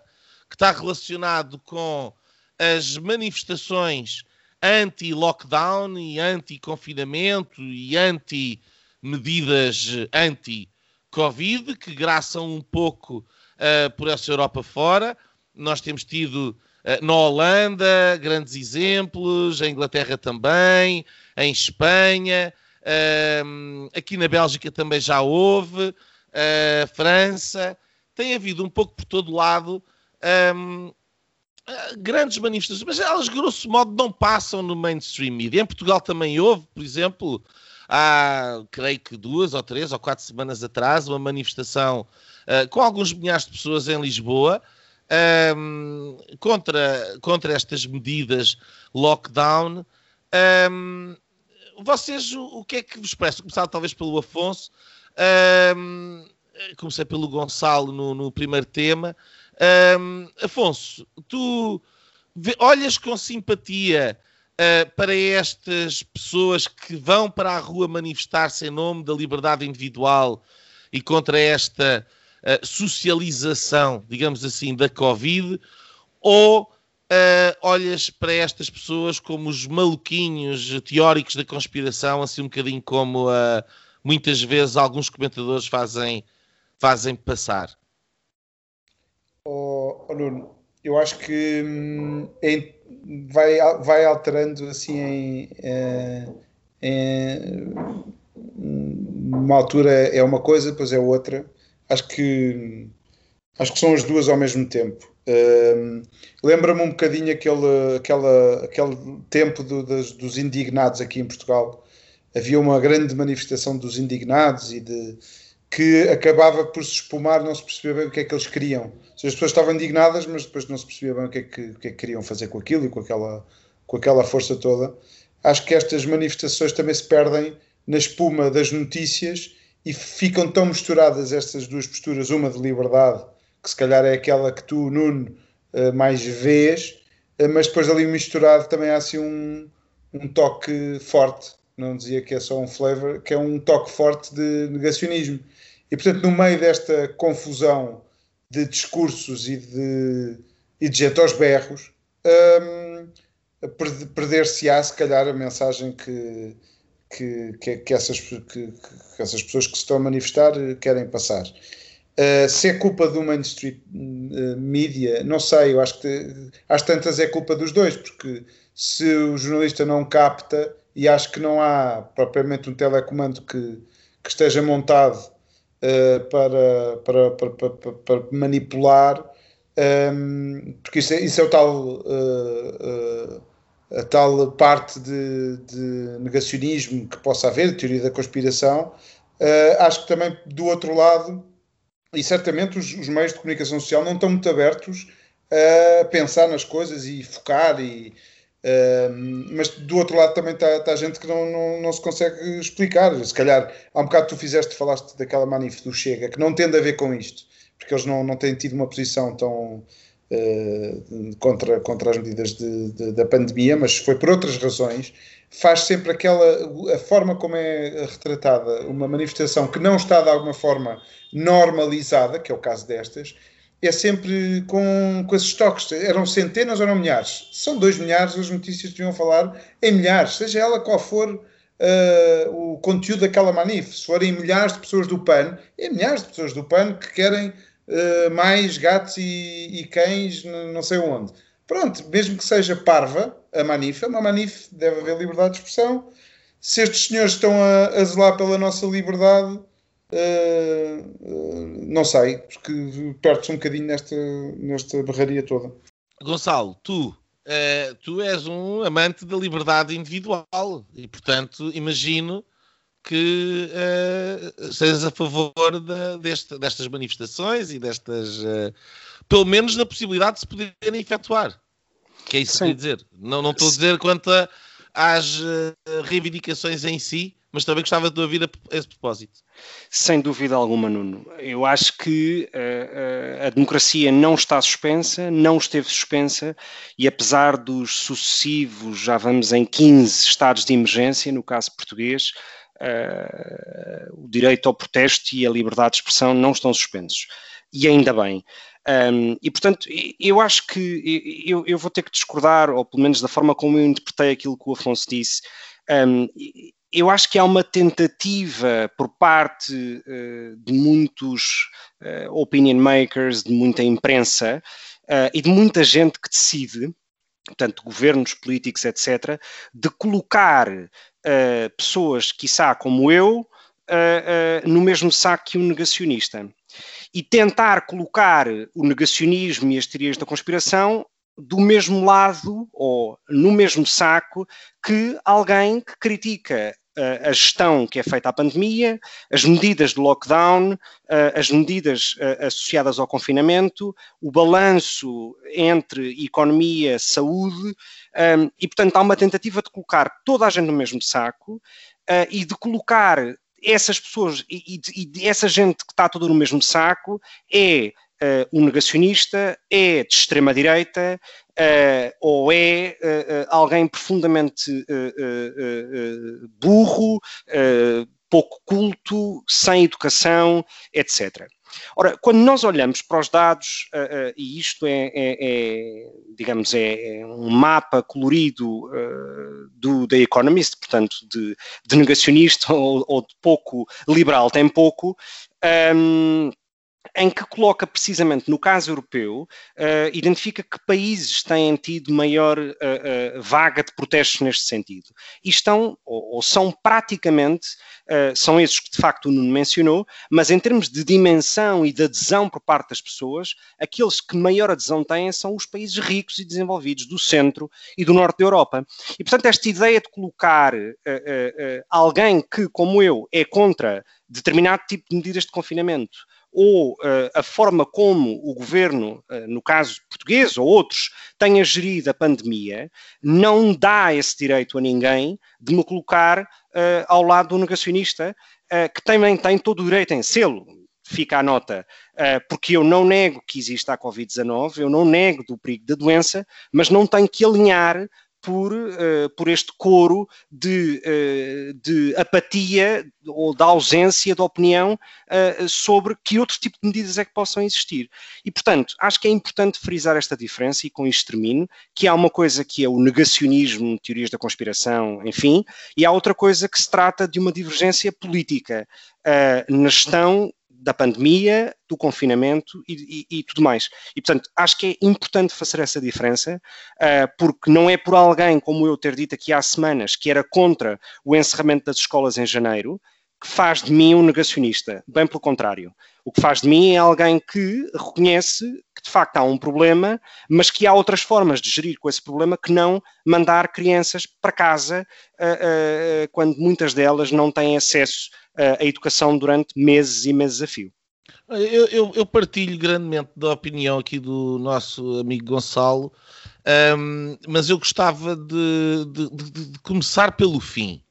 que está relacionado com as manifestações anti-lockdown e anti-confinamento e anti medidas anti-Covid que graçam um pouco uh, por essa Europa fora. Nós temos tido uh, na Holanda grandes exemplos, em Inglaterra também, em Espanha, uh, aqui na Bélgica também já houve, França. Tem havido um pouco por todo lado. Um, grandes manifestações, mas elas, grosso modo, não passam no mainstream media. Em Portugal também houve, por exemplo, há, creio que duas ou três ou quatro semanas atrás, uma manifestação uh, com alguns milhares de pessoas em Lisboa um, ehm, contra, contra estas medidas lockdown. Um, ehm, vocês, o, o, que é que vos parece? Começar talvez pelo Afonso, um, ehm, comecei pelo Gonçalo no, no primeiro tema. Afonso, tu olhas com simpatia uh, para estas pessoas que vão para a rua manifestar-se em nome da liberdade individual e contra esta uh, socialização, digamos assim, da Covid, ou uh, olhas para estas pessoas como os maluquinhos teóricos da conspiração, assim um bocadinho como muitas vezes alguns comentadores fazem, fazem passar? Oh, oh Nuno, eu acho que hum, é vai, vai alterando assim em, eh, em, uma altura é uma coisa, depois é outra. Acho que acho que são as duas ao mesmo tempo. Uh, Lembra-me um bocadinho aquele, aquela, aquele tempo do, dos, dos indignados aqui em Portugal. Havia uma grande manifestação dos indignados e de que acabava por se espumar, não se percebia bem o que é que eles queriam. Seja, as pessoas estavam indignadas, mas depois não se percebia bem o que é que, que, é que queriam fazer com aquilo e com aquela, com aquela força toda. Acho que estas manifestações também se perdem na espuma das notícias e ficam tão misturadas estas duas posturas, uma de liberdade, que se calhar é aquela que tu, Nuno, eh, mais vês, eh, mas depois ali misturado também há assim um, um toque forte, não dizia que é só um flavor, que é um toque forte de negacionismo. E, portanto, no meio desta confusão de discursos e de, e de gente aos berros, um, perder-se-á, se calhar, a mensagem que, que, que, que essas, que, que, essas pessoas que se estão a manifestar querem passar. Uh, se é culpa do mainstream uh, media, não sei, eu acho que às tantas é culpa dos dois, porque se o jornalista não capta, e acho que não há propriamente um telecomando que, que esteja montado uh, para, para, para, para, manipular, um, ehm, porque isso é, isso é o tal a tal parte de, de, negacionismo que possa haver, teoria da conspiração, uh, acho que também do outro lado, e certamente os, os, meios de comunicação social não estão muito abertos a pensar nas coisas e focar, e, uh, mas do outro lado também está, está gente que não, não, não, se consegue explicar. Se calhar, há um bocado tu fizeste, falaste daquela manif do Chega, que não tende a ver com isto, porque eles não, não têm tido uma posição tão eh, contra, contra as medidas de, de, da pandemia, mas foi por outras razões, faz sempre aquela, a forma como é retratada uma manifestação que não está de alguma forma normalizada, que é o caso destas, é sempre com, com esses toques. Eram centenas ou eram milhares? São dois milhares, as notícias deviam falar em milhares, seja ela qual for uh, o conteúdo daquela manif. Se forem milhares de pessoas do PAN, é milhares de pessoas do PAN que querem uh, mais gatos e, e, cães não sei onde. Pronto, mesmo que seja parva a manif, é uma manif, deve haver liberdade de expressão. Se estes senhores estão a, a zelar pela nossa liberdade, uh, uh, não sei, porque perde-se um bocadinho nesta, nesta barraria toda. Gonçalo, tu tu és um amante da liberdade individual e, portanto, imagino que uh, sejas a favor de, deste, destas manifestações e destas, uh, pelo menos na possibilidade de se poderem efetuar. Que é isso que eu dizer. Não, não estou a dizer quanto a, às uh, reivindicações em si, mas também gostava de ouvir a esse propósito. Sem dúvida alguma, Nuno. Eu acho que uh, a democracia não está suspensa, não esteve suspensa, e apesar dos sucessivos, já vamos em 15 estados de emergência, no caso português, uh, o direito ao protesto e a liberdade de expressão não estão suspensos. E ainda bem. Um, e, portanto, eu acho que eu, eu, vou ter que discordar, ou pelo menos da forma como eu interpretei aquilo que o Afonso disse. Um, eu acho que há uma tentativa por parte uh, de muitos uh, opinion makers, de muita imprensa uh, e de muita gente que decide, portanto, governos políticos, etc., de colocar pessoas, quiçá como eu, uh, uh, no mesmo saco que um negacionista. E tentar colocar o negacionismo e as teorias da conspiração do mesmo lado ou no mesmo saco que alguém que critica a gestão que é feita à pandemia, as medidas de lockdown, as medidas associadas ao confinamento, o balanço entre economia, saúde, e portanto há uma tentativa de colocar toda a gente no mesmo saco e de colocar essas pessoas e, e, essa gente que está toda no mesmo saco é uh, um negacionista, é de extrema-direita uh, ou é uh, alguém profundamente burro, pouco culto, sem educação, etc. Ora, quando nós olhamos para os dados, uh, uh, e isto é, é, é digamos, é, é, um mapa colorido uh, do The Economist, portanto, de, de negacionista [laughs] ou, ou, de pouco liberal tem pouco, um, ehm, em que coloca precisamente no caso europeu, uh, identifica que países têm tido maior uh, uh, vaga de protestos neste sentido. E estão, ou, ou são praticamente, são esses que de facto o Nuno mencionou, mas em termos de dimensão e de adesão por parte das pessoas, aqueles que maior adesão têm são os países ricos e desenvolvidos do centro e do norte da Europa. E portanto, esta ideia de colocar alguém que, como eu, é contra determinado tipo de medidas de confinamento ou uh, a forma como o governo, uh, no caso português ou outros, tenha gerido a pandemia, não dá esse direito a ninguém de me colocar uh, ao lado do negacionista, que também tem todo o direito em sê-lo. Fica a nota, porque eu não nego que exista a Covid-19, eu não nego do perigo da doença, mas não tenho que alinhar por, uh, por este coro de, uh, de, apatia ou da ausência de opinião uh, sobre que outro tipo de medidas é que possam existir. E, portanto, acho que é importante frisar esta diferença e com isto termino, que há uma coisa que é o negacionismo, teorias da conspiração, enfim, e há outra coisa que se trata de uma divergência política na gestão da pandemia, do confinamento e, e, e, tudo mais. E, portanto, acho que é importante fazer essa diferença, uh, porque não é por alguém como eu ter dito aqui há semanas que era contra o encerramento das escolas em janeiro, que faz de mim um negacionista. Bem pelo contrário. O que faz de mim é alguém que reconhece que de facto há um problema, mas que há outras formas de gerir com esse problema que não mandar crianças para casa uh, uh, quando muitas delas não têm acesso uh, à educação durante meses e meses a fio. Eu, eu, eu, partilho grandemente da opinião aqui do nosso amigo Gonçalo, um, mas eu gostava de, de, de, de começar pelo fim.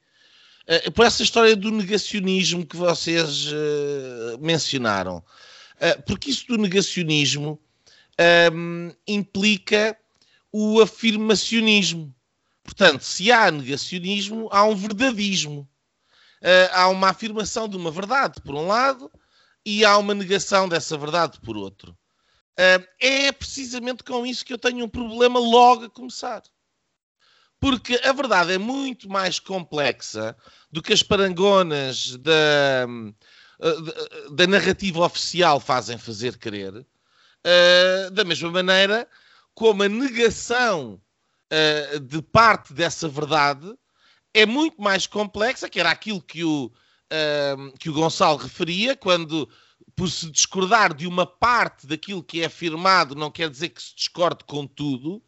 Uh, por essa história do negacionismo que vocês uh, mencionaram. Uh, porque isso do negacionismo um, implica o afirmacionismo. Portanto, se há negacionismo, há um verdadismo. há uma afirmação de uma verdade, por um lado, e há uma negação dessa verdade, por outro. é precisamente com isso que eu tenho um problema logo a começar. Porque a verdade é muito mais complexa do que as parangonas da, da narrativa oficial fazem fazer crer. Uh, da mesma maneira como a negação uh, de parte dessa verdade é muito mais complexa, que era aquilo que o, uh, que o Gonçalo referia, quando, por se discordar de uma parte daquilo que é afirmado, não quer dizer que se discorde com tudo.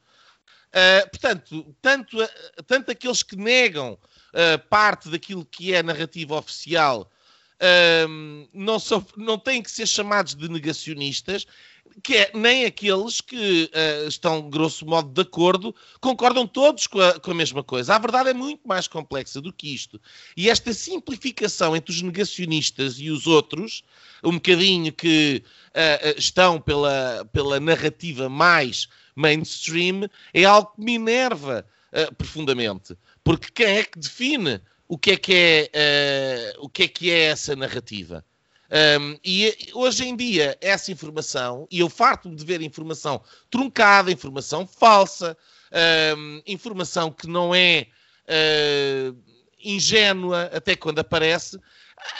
Uh, portanto, tanto, tanto aqueles que negam uh, parte daquilo que é a narrativa oficial uh, não, não têm que ser chamados de negacionistas, que é, nem aqueles que estão, grosso modo, de acordo, concordam todos com a, com a mesma coisa. A verdade é muito mais complexa do que isto. E esta simplificação entre os negacionistas e os outros, um bocadinho que estão pela, pela narrativa mais mainstream, é algo que me enerva uh, profundamente. Porque quem é que define o que é que é, uh, o que é, que é essa narrativa? Um, e hoje em dia, essa informação, e eu farto-me de ver informação truncada, informação falsa, um, informação que não é uh, ingênua até quando aparece,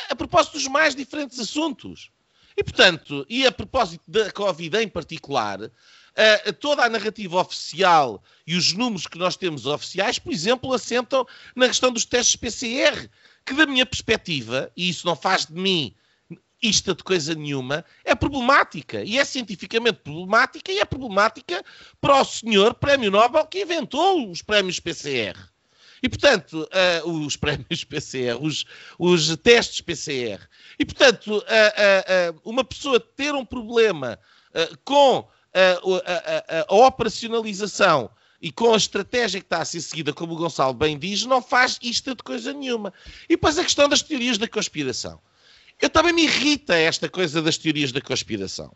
a propósito dos mais diferentes assuntos. E, portanto, e a propósito da Covid em particular, uh, toda a narrativa oficial e os números que nós temos oficiais, por exemplo, assentam na questão dos testes PCR, que da minha perspectiva, e isso não faz de mim isto de coisa nenhuma, é problemática. E é cientificamente problemática e é problemática para o senhor Prémio Nobel que inventou os prémios PCR. E, portanto, uh, os [laughs] prémios PCR, os, os testes PCR. E, portanto, uh, uh, uma pessoa ter um problema com a, a, a, operacionalização e com a estratégia que está a ser seguida, como o Gonçalo bem diz, não faz isto de coisa nenhuma. E depois a questão das teorias da conspiração. Eu também me irrita esta coisa das teorias da conspiração.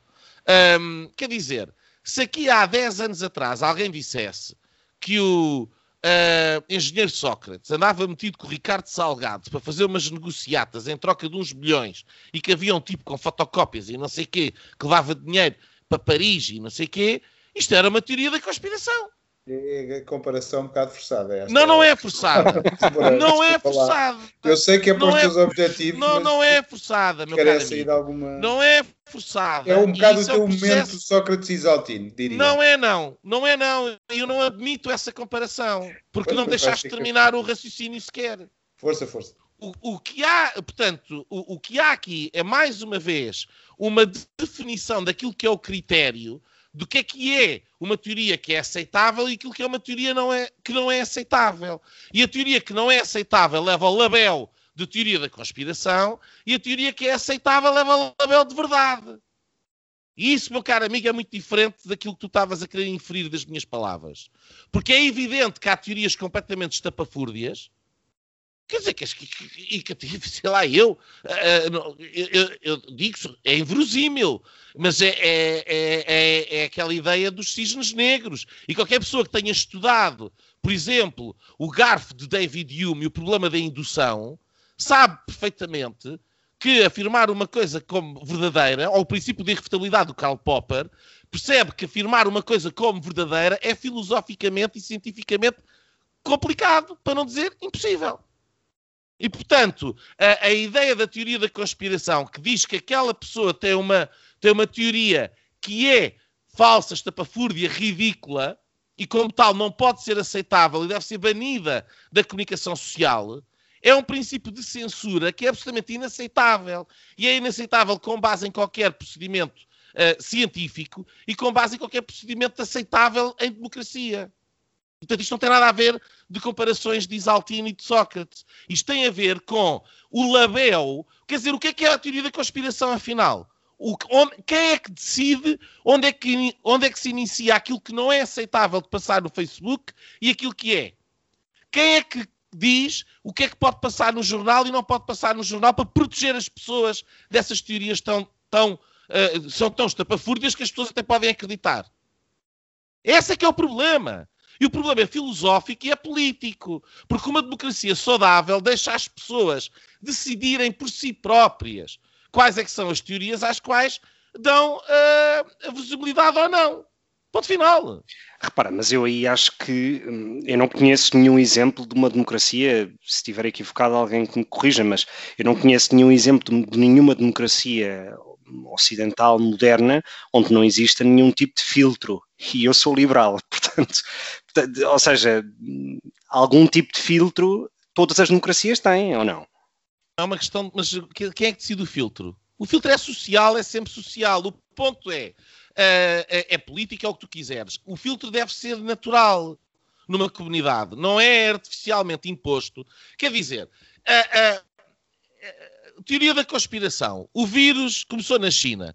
Um, quer dizer, se aqui há 10 anos atrás alguém dissesse que o uh, engenheiro Sócrates andava metido com o Ricardo Salgado para fazer umas negociatas em troca de uns bilhões e que havia um tipo com fotocópias e não sei o quê que levava dinheiro para Paris e não sei o quê, isto era uma teoria da conspiração. É a comparação um bocado forçada. Esta não, não é forçada. [laughs] não é forçada. Eu sei que é para os teus é, objetivos. Não, não é forçada, meu caro amigo. Alguma... Não é forçada. É um bocado o teu é momento Sócrates Isaltino, diria. Não é não. Não é não. Eu não admito essa comparação. Porque não deixaste terminar o raciocínio sequer. Força, força. O, que há, portanto, o, o, que há aqui é mais uma vez uma definição daquilo que é o critério do que é que é uma teoria que é aceitável e aquilo que é uma teoria não é, que não é aceitável. E a teoria que não é aceitável leva ao label de teoria da conspiração e a teoria que é aceitável leva ao label de verdade. E isso, meu caro amigo, é muito diferente daquilo que tu estavas a querer inferir das minhas palavras. Porque é evidente que há teorias completamente estapafúrdias Quer dizer, que, que, que, que sei lá, eu, uh, eu, eu, digo, é inverosímil, mas é, é, é, é, aquela ideia dos cisnes negros. E qualquer pessoa que tenha estudado, por exemplo, o garfo de David Hume e o problema da indução, sabe perfeitamente que afirmar uma coisa como verdadeira, ou o princípio de irrefutabilidade do Karl Popper, percebe que afirmar uma coisa como verdadeira é filosoficamente e cientificamente complicado, para não dizer impossível. E, portanto, a, a, ideia da teoria da conspiração que diz que aquela pessoa tem uma, tem uma teoria que é falsa, estapafúrdia, ridícula, e como tal não pode ser aceitável e deve ser banida da comunicação social, é um princípio de censura que é absolutamente inaceitável. E é inaceitável com base em qualquer procedimento uh, científico e com base em qualquer procedimento aceitável em democracia. Portanto, isto não tem nada a ver de comparações de Isaltino e de Sócrates. Isto tem a ver com o label. Quer dizer, o que é que é a teoria da conspiração, afinal? O, onde, quem é que decide onde é que, onde é que se inicia aquilo que não é aceitável de passar no Facebook e aquilo que é? Quem é que diz o que é que pode passar no jornal e não pode passar no jornal para proteger as pessoas dessas teorias tão, tão, uh, são tão estapafúrdias que as pessoas até podem acreditar. Esse é que é o problema. E o problema é filosófico e é político. Porque uma democracia saudável deixa as pessoas decidirem por si próprias quais é que são as teorias às quais dão uh, a visibilidade ou não. Ponto final. Repara, mas eu aí acho que hum, eu não conheço nenhum exemplo de uma democracia, se estiver equivocado alguém que me corrija, mas eu não conheço nenhum exemplo de nenhuma democracia ocidental moderna onde não exista nenhum tipo de filtro. E eu sou liberal, [laughs] portanto, ou seja, algum tipo de filtro todas as democracias têm, ou não? É uma questão, mas quem é que decide o filtro? O filtro é social, é sempre social. O ponto é, é, é, é política, é o que tu quiseres. O filtro deve ser natural numa comunidade, não é artificialmente imposto. Quer dizer, a, a teoria da conspiração. O vírus começou na China.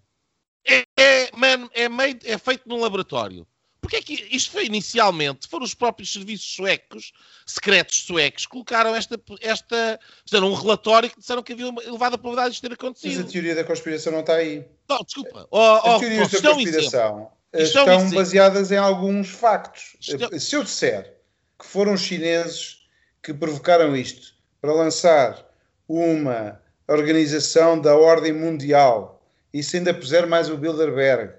É, é, man, é, made, é feito num laboratório. Porque é que isto foi inicialmente, foram os próprios serviços suecos, secretos suecos, que colocaram esta, esta fizeram um relatório que disseram que havia uma elevada probabilidade de isto ter acontecido. Mas a teoria da conspiração não está aí. Não, desculpa. Oh, oh, As teorias oh, da conspiração estão baseadas em alguns factos. Estão... Se eu disser que foram os chineses que provocaram isto para lançar uma organização da ordem mundial e se ainda puser mais o Bilderberg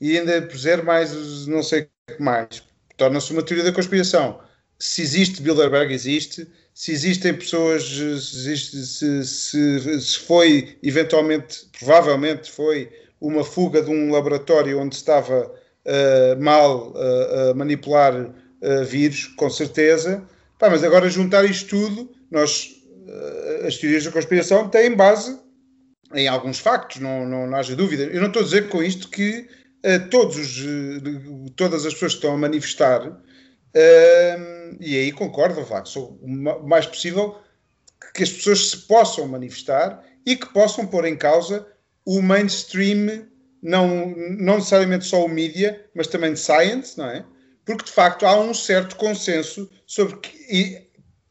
e ainda puser mais não sei o que mais, torna-se uma teoria da conspiração. Se existe Bilderberg, existe. Se existem pessoas, se, existe, se, se, se foi eventualmente, provavelmente foi uma fuga de um laboratório onde estava uh, mal uh, a manipular uh, vírus, com certeza. Pá, mas agora juntar isto tudo, nós, as teorias da conspiração têm base em alguns factos, não, não, não haja dúvida. Eu não estou a dizer com isto que todos os, todas as pessoas que estão a manifestar, e aí concordo, Vlad, sou o mais possível que as pessoas se possam manifestar e que possam pôr em causa o mainstream, não, não necessariamente só o mídia, mas também de science, não é? Porque de facto há um certo consenso sobre, que,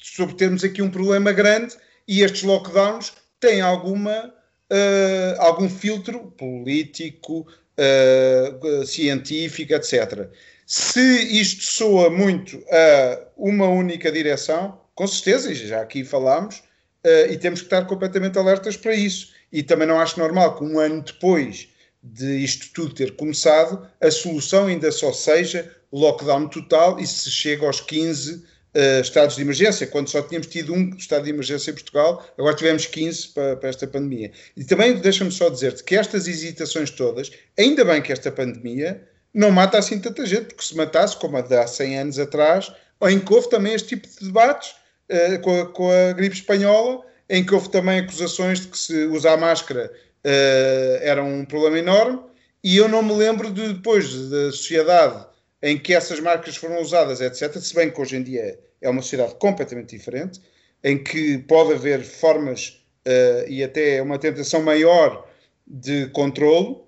sobre termos aqui um problema grande e estes lockdowns têm alguma, uh, algum filtro político, uh, científica, etc. Se isto soa muito a uma única direção, com certeza, já aqui falámos, uh, e temos que estar completamente alertas para isso. E também não acho normal que um ano depois de isto tudo ter começado, a solução ainda só seja lockdown total e se chega aos 15 uh, estados de emergência, quando só tínhamos tido um estado de emergência em Portugal, agora tivemos 15 para, para esta pandemia. E também deixa-me só dizer-te que estas hesitações todas, ainda bem que esta pandemia não mata assim tanta gente, porque se matasse, como a de há 100 anos atrás, em que houve também este tipo de debates uh, com, a, com, a, gripe espanhola, em que houve também acusações de que se usar máscara uh, era um problema enorme, e eu não me lembro de depois da sociedade em que essas marcas foram usadas, etc. Se bem que hoje em dia é uma sociedade completamente diferente, em que pode haver formas uh, e até uma tentação maior de controlo,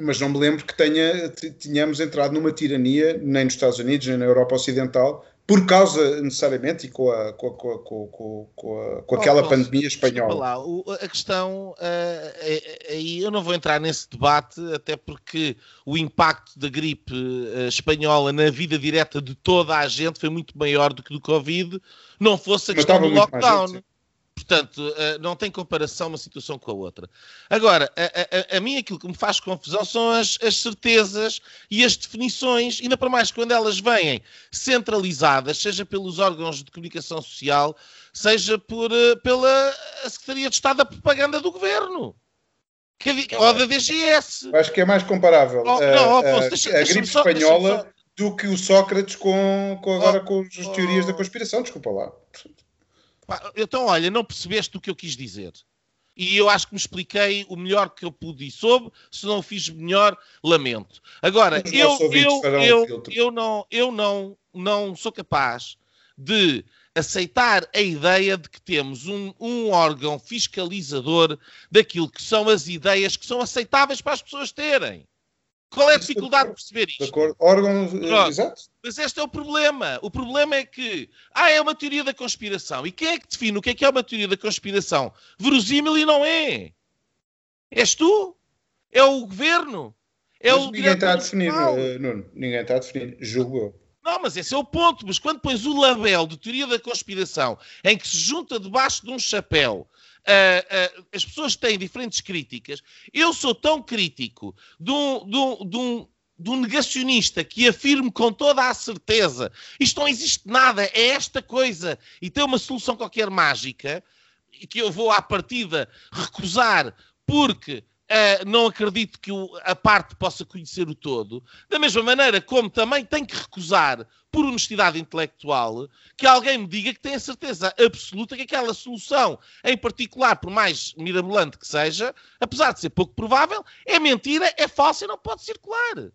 mas não me lembro que tenha, tenhamos entrado numa tirania, nem nos Estados Unidos, nem na Europa Ocidental, por causa necessariamente e com, a, com, a, com, a, com, com aquela oh, pandemia espanhola. Lá, o, a questão, uh, é, é, eu não vou entrar nesse debate, até porque o impacto da gripe uh, espanhola na vida direta de toda a gente foi muito maior do que do Covid, não fosse a questão do lockdown. Portanto, uh, não tem comparação uma situação com a outra. Agora, a, a, a, mim aquilo que me faz confusão são as, as certezas e as definições, ainda para mais quando elas vêm centralizadas, seja pelos órgãos de comunicação social, seja por, uh, pela Secretaria de Estado da Propaganda do Governo. Que, ou da DGS. Acho que é mais comparável oh, não, oh, deixa, a, gripe só, espanhola só... do que o Sócrates com, com agora oh, com as teorias da conspiração. Desculpa lá. Então, olha, não percebeste o que eu quis dizer. E eu acho que me expliquei o melhor que eu pude e soube. Se não o fiz melhor, lamento. Agora, eu, eu, eu, eu, não, eu não, não sou capaz de aceitar a ideia de que temos um, um, órgão fiscalizador daquilo que são as ideias que são aceitáveis para as pessoas terem. Qual é a dificuldade de perceber isto? De acordo. Órgão, eh, exato. Mas este é o problema. O problema é que, ah, é uma teoria da conspiração. E quem é que define o que é que é uma teoria da conspiração? Verosímil e não é. És tu? É o governo? É mas o ninguém está a definir, uh, Nuno. Ninguém está a definir. Julgo eu. Não, mas esse é o ponto. Mas quando pões o label de teoria da conspiração, em que se junta debaixo de um chapéu Uh, uh, as pessoas têm diferentes críticas. Eu sou tão crítico de um, de um, de um, de um negacionista que afirme com toda a certeza isto não existe nada, é esta coisa, e tem uma solução qualquer mágica, que eu vou à partida recusar porque Uh, não acredito que o, a parte possa conhecer o todo, da mesma maneira como também tenho que recusar, por honestidade intelectual, que alguém me diga que tem a certeza absoluta que aquela solução, em particular, por mais mirabolante que seja, apesar de ser pouco provável, é mentira, é falsa e não pode circular.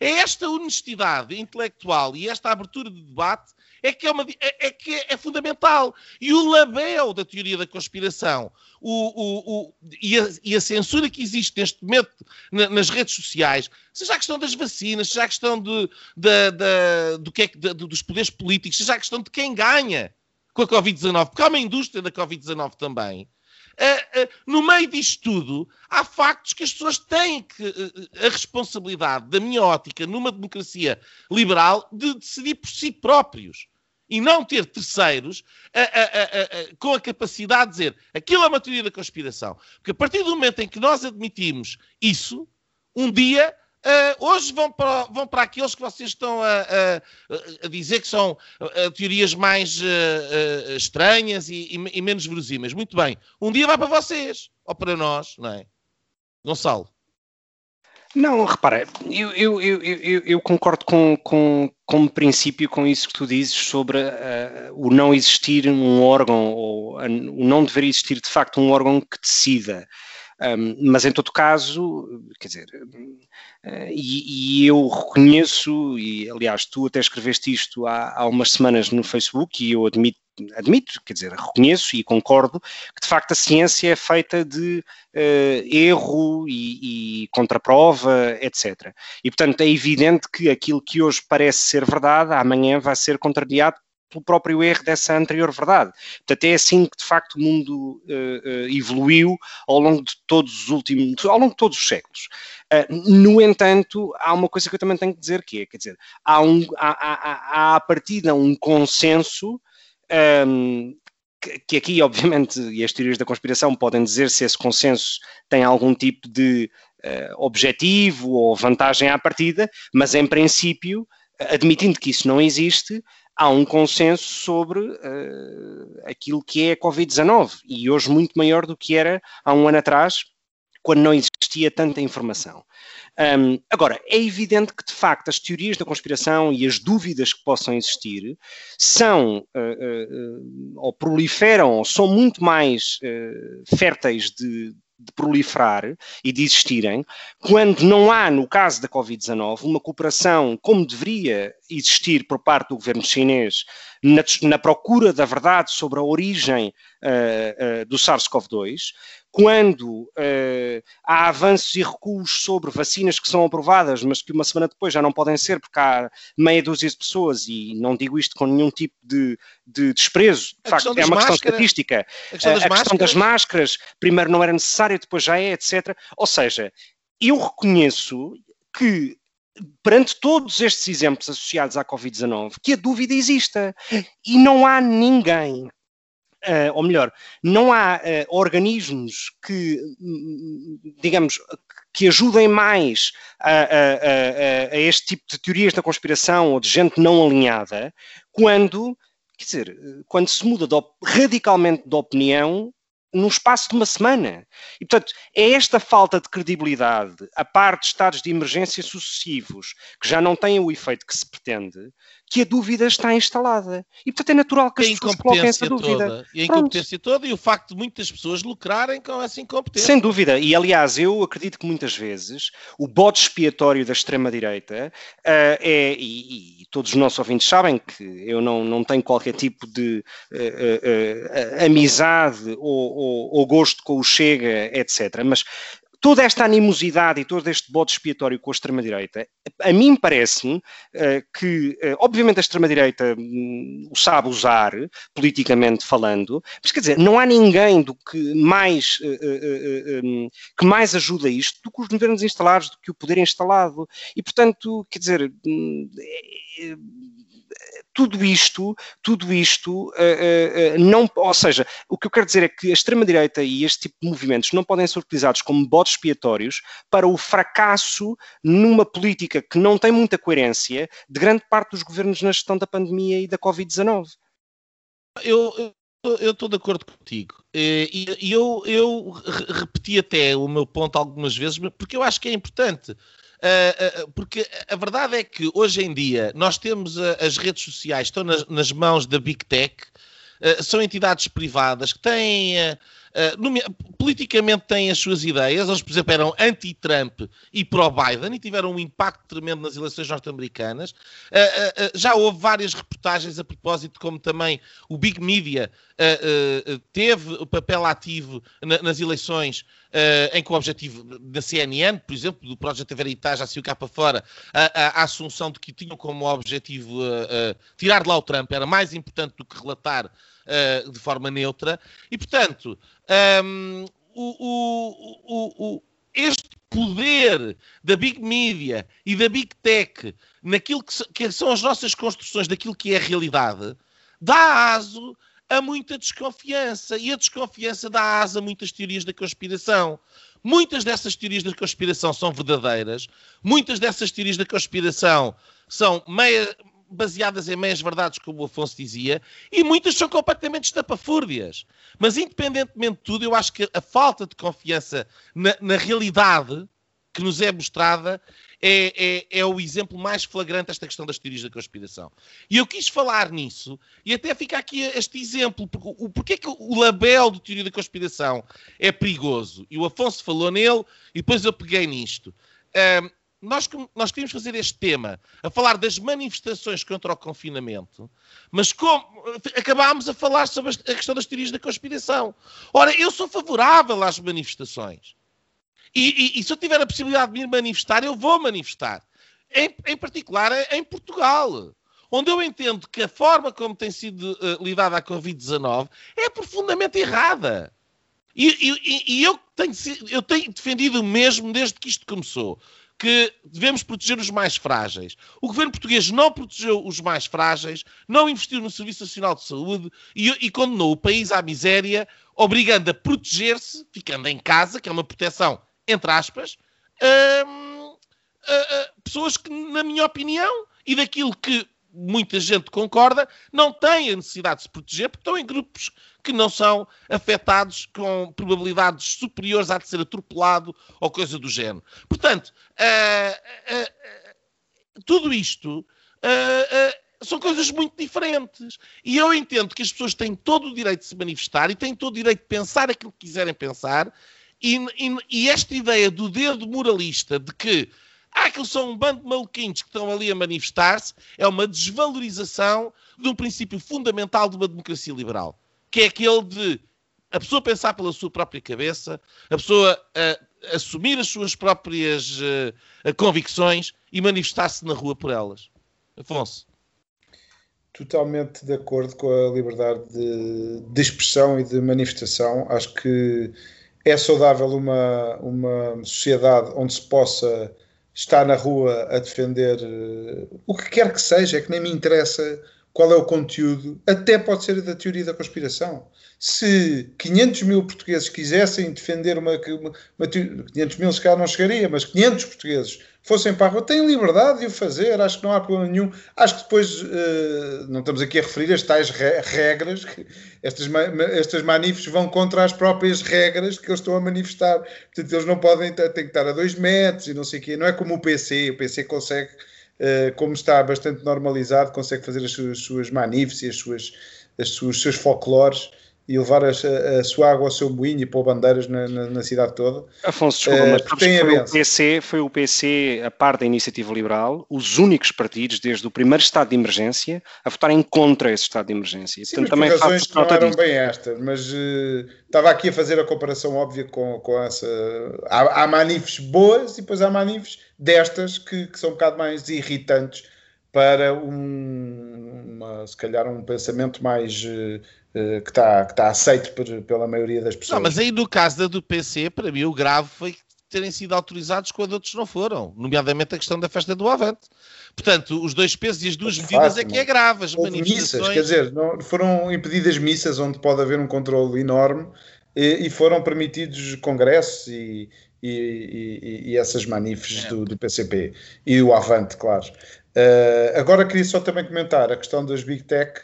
É esta honestidade intelectual e esta abertura de debate é que é, uma, é, é que é fundamental. E o label da teoria da conspiração o, o, o, e, a, e, a, censura que existe neste momento na, nas redes sociais, seja a questão das vacinas, seja a questão de, de, de, do que é, dos poderes políticos, seja a questão de quem ganha com a Covid-19, porque há uma indústria da Covid-19 também. Uh, uh, no meio disto tudo, há factos que as pessoas têm que, uh, a responsabilidade, da minha ótica, numa democracia liberal, de decidir por si próprios e não ter terceiros a, a, a, com a capacidade de dizer aquilo é uma teoria da conspiração. Porque a partir do momento em que nós admitimos isso, um dia. Uh, hoje vão para, vão para aqueles que vocês estão a, a, a dizer que são uh, teorias mais uh, estranhas e, e, e menos verosímeis. Muito bem. Um dia vai para vocês, ou para nós, não é? Gonçalo. Não, repara, eu, eu, eu, eu concordo com, com, como princípio com isso que tu dizes sobre uh, o não existir um órgão, ou o não dever existir de facto um órgão que decida. Um, mas em todo caso, quer dizer, uh, e, e, eu reconheço, e aliás tu até escreveste isto há, há umas semanas no Facebook, e eu admito admito, quer dizer, reconheço e concordo que de facto a ciência é feita de uh, erro e, e contraprova, etc. E portanto é evidente que aquilo que hoje parece ser verdade, amanhã vai ser contrariado pelo próprio erro dessa anterior verdade. Portanto, é assim que de facto o mundo uh, evoluiu ao longo de todos os últimos, ao longo de todos os séculos. Uh, no entanto, há uma coisa que eu também tenho que dizer que é, quer dizer, há, um, há, há, há a partida um consenso um, que aqui, [laughs] obviamente, e as teorias da conspiração podem dizer se esse consenso tem algum tipo de uh, objetivo ou vantagem à partida, mas em princípio, admitindo que isso não existe, há um consenso sobre uh, aquilo que é a Covid-19 e hoje muito maior do que era há um ano atrás, quando não existia tanta informação. Um, agora, é evidente que, de facto, as teorias da conspiração e as dúvidas que possam existir são, uh, uh, ou proliferam, ou são muito mais férteis de, de proliferar e de existirem, quando não há, no caso da Covid-19, uma cooperação como deveria existir por parte do governo chinês na, na procura da verdade sobre a origem uh, uh, do SARS-CoV-2, quando uh, há avanços e recuos sobre vacinas que são aprovadas, mas que uma semana depois já não podem ser, porque há meia dúzia de pessoas, e não digo isto com nenhum tipo de, de desprezo, de facto, é uma questão estatística. A, questão das, a questão das máscaras, primeiro não era necessário, depois já é, etc. Ou seja, eu reconheço que perante todos estes exemplos associados à Covid-19, que a dúvida exista. E não há ninguém uh, ou melhor, não há uh, organismos que, digamos, que ajudem mais a, a, a, a, este tipo de teorias da conspiração ou de gente não alinhada, quando, quer dizer, quando se muda de radicalmente de opinião num espaço de uma semana. E, portanto, é esta falta de credibilidade, a par de estados de emergência sucessivos, que já não têm o efeito que se pretende, que a dúvida está instalada. E, portanto, é natural que as pessoas coloquem essa dúvida. Toda. E a incompetência Pronto. toda e o facto de muitas pessoas lucrarem com essa incompetência. Sem dúvida. E, aliás, eu acredito que muitas vezes o bode expiatório da extrema-direita uh, é, e, e, todos os nossos ouvintes sabem que eu não, não tenho qualquer tipo de uh, uh, amizade ou, ou, ou gosto com o Chega, etc. Mas toda esta animosidade e todo este bode expiatório com a extrema-direita, a mim parece-me uh, que, uh, obviamente, a extrema-direita um, o sabe usar, politicamente falando, mas quer dizer, não há ninguém do que mais, uh, um, que mais ajuda isto do que os governos instalados, do que o poder instalado. E, portanto, quer dizer. Um, é, tudo isto, tudo isto, uh, uh, não, ou seja, o que eu quero dizer é que a extrema-direita e este tipo de movimentos não podem ser utilizados como bodes expiatórios para o fracasso numa política que não tem muita coerência de grande parte dos governos na gestão da pandemia e da Covid-19. Eu, eu estou de acordo contigo. E eu, eu repeti até o meu ponto algumas vezes, porque eu acho que é importante. Uh, uh, porque a verdade é que hoje em dia nós temos as redes sociais, estão nas, nas mãos da Big Tech, são entidades privadas que têm Uh, politicamente têm as suas ideias, eles, por exemplo, eram anti-Trump e pró-Biden e tiveram um impacto tremendo nas eleições norte-americanas. Uh, uh, já houve várias reportagens a propósito, como também o Big Media teve o papel ativo na, nas eleições em que o objetivo da CNN, por exemplo, do Projeto Veritas, já o cá para fora, a, a, assunção de que tinham como objetivo tirar de lá o Trump era mais importante do que relatar uh, de forma neutra. E, portanto, um, o, o, o, este poder da Big Media e da Big Tech naquilo que, que são as nossas construções daquilo que é a realidade, dá aso a muita desconfiança. E a desconfiança dá asa a muitas teorias da conspiração. Muitas dessas teorias da conspiração são verdadeiras, muitas dessas teorias da conspiração são meia, baseadas em meias verdades, como o Afonso dizia, e muitas são completamente estapafúrdias. Mas, independentemente de tudo, eu acho que a falta de confiança na, na realidade que nos é mostrada é, é, é, o exemplo mais flagrante desta questão das teorias da conspiração. E eu quis falar nisso, e até fica aqui este exemplo, porque o, porquê que o label de teoria da conspiração é perigoso? E o Afonso falou nele, e depois eu peguei nisto. Um, nós, nós queríamos fazer este tema, a falar das manifestações contra o confinamento, mas como, acabámos a falar sobre a questão das teorias da conspiração. Ora, eu sou favorável às manifestações. E, e, e se eu tiver a possibilidade de me manifestar, eu vou manifestar. Em, em particular em Portugal onde eu entendo que a forma como tem sido uh, lidada a Covid-19 é profundamente errada. E, e, eu, tenho, eu tenho defendido o mesmo desde que isto começou que devemos proteger os mais frágeis. O governo português não protegeu os mais frágeis, não investiu no Serviço Nacional de Saúde e, e condenou o país à miséria, obrigando a proteger-se, ficando em casa, que é uma proteção, entre aspas, hum, pessoas que, na minha opinião, e daquilo que muita gente concorda, não têm a necessidade de se proteger porque estão em grupos que não são afetados com probabilidades superiores a de ser atropelado ou coisa do género. Portanto, uh, uh, tudo isto são coisas muito diferentes. E eu entendo que as pessoas têm todo o direito de se manifestar e têm todo o direito de pensar aquilo que quiserem pensar. E, e, e esta ideia do dedo moralista de que ah, aqueles são um bando de maluquinhos que estão ali a manifestar-se, é uma desvalorização de um princípio fundamental de uma democracia liberal que é aquele de a pessoa pensar pela sua própria cabeça, a pessoa uh, assumir as suas próprias uh, convicções e manifestar-se na rua por elas. Afonso. Totalmente de acordo com a liberdade de, de expressão e de manifestação. Acho que é saudável uma, uma sociedade onde se possa estar na rua a defender uh, o que quer que seja, é que nem me interessa qual é o conteúdo, até pode ser da teoria da conspiração. Se 500 mil portugueses quisessem defender uma, uma, uma 500 mil se calhar não chegaria, mas 500 portugueses fossem para a rua, têm liberdade de o fazer, acho que não há problema nenhum. Acho que depois, uh, não estamos aqui a referir as tais re regras, que estas, ma estas manifes vão contra as próprias regras que eles estão a manifestar. Portanto, eles não podem, têm que estar a dois metros e não sei o quê. Não é como o PC, o PC consegue como está bastante normalizado, consegue fazer as suas, suas e as suas, as suas, os seus folclores e levar a, a, sua água ao seu moinho e pôr bandeiras na, na, na cidade toda. Afonso, desculpa, uh, mas foi o, PC, foi o PC, a par da Iniciativa Liberal, os únicos partidos, desde o primeiro estado de emergência, a votarem contra esse estado de emergência. Sim, Portanto, também razões que não eram disso. bem estas, mas uh, estava aqui a fazer a comparação óbvia com, com essa... Há, há manifes boas e depois há manifes destas que, que são um bocado mais irritantes para um, uma, se calhar um pensamento mais uh, que está que tá aceito por, pela maioria das pessoas. Não, mas aí no caso da do PC, para mim o grave foi terem sido autorizados quando outros não foram, nomeadamente a questão da festa do Avante. Portanto, os dois pesos e as duas medidas é que é grave. As manifestações... missas, quer dizer, não, foram impedidas missas onde pode haver um controle enorme e, e foram permitidos congressos e, e, e, e essas manifes é. do, do, PCP e o Avante, claro. Uh, agora queria só também comentar a questão das Big Tech.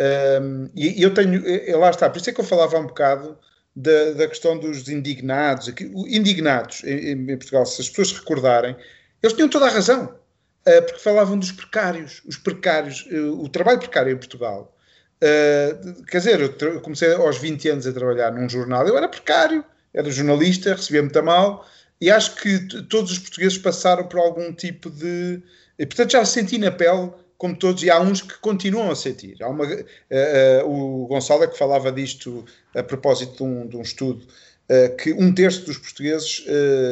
Um, ehm, e eu tenho, lá está, por isso é que eu falava um bocado da, da questão dos indignados. Indignados em, em, Portugal, se as pessoas recordarem, eles tinham toda a razão, uh, porque falavam dos precários, os precários, uh, o trabalho precário em Portugal. Uh, quer dizer, eu comecei aos 20 anos a trabalhar num jornal, eu era precário, era jornalista, recebia muito mal, e acho que todos os portugueses passaram por algum tipo de. E, portanto, já senti na pele, como todos, e há uns que continuam a sentir. Há uma, uh, uh, o Gonçalo é que falava disto a propósito de um, de um estudo. Uh, que um terço dos portugueses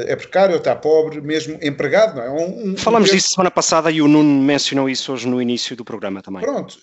é precário, está pobre, mesmo empregado, não é? Um, um, Falamos um terço... disso semana passada e o Nuno mencionou isso hoje no início do programa também. Pronto,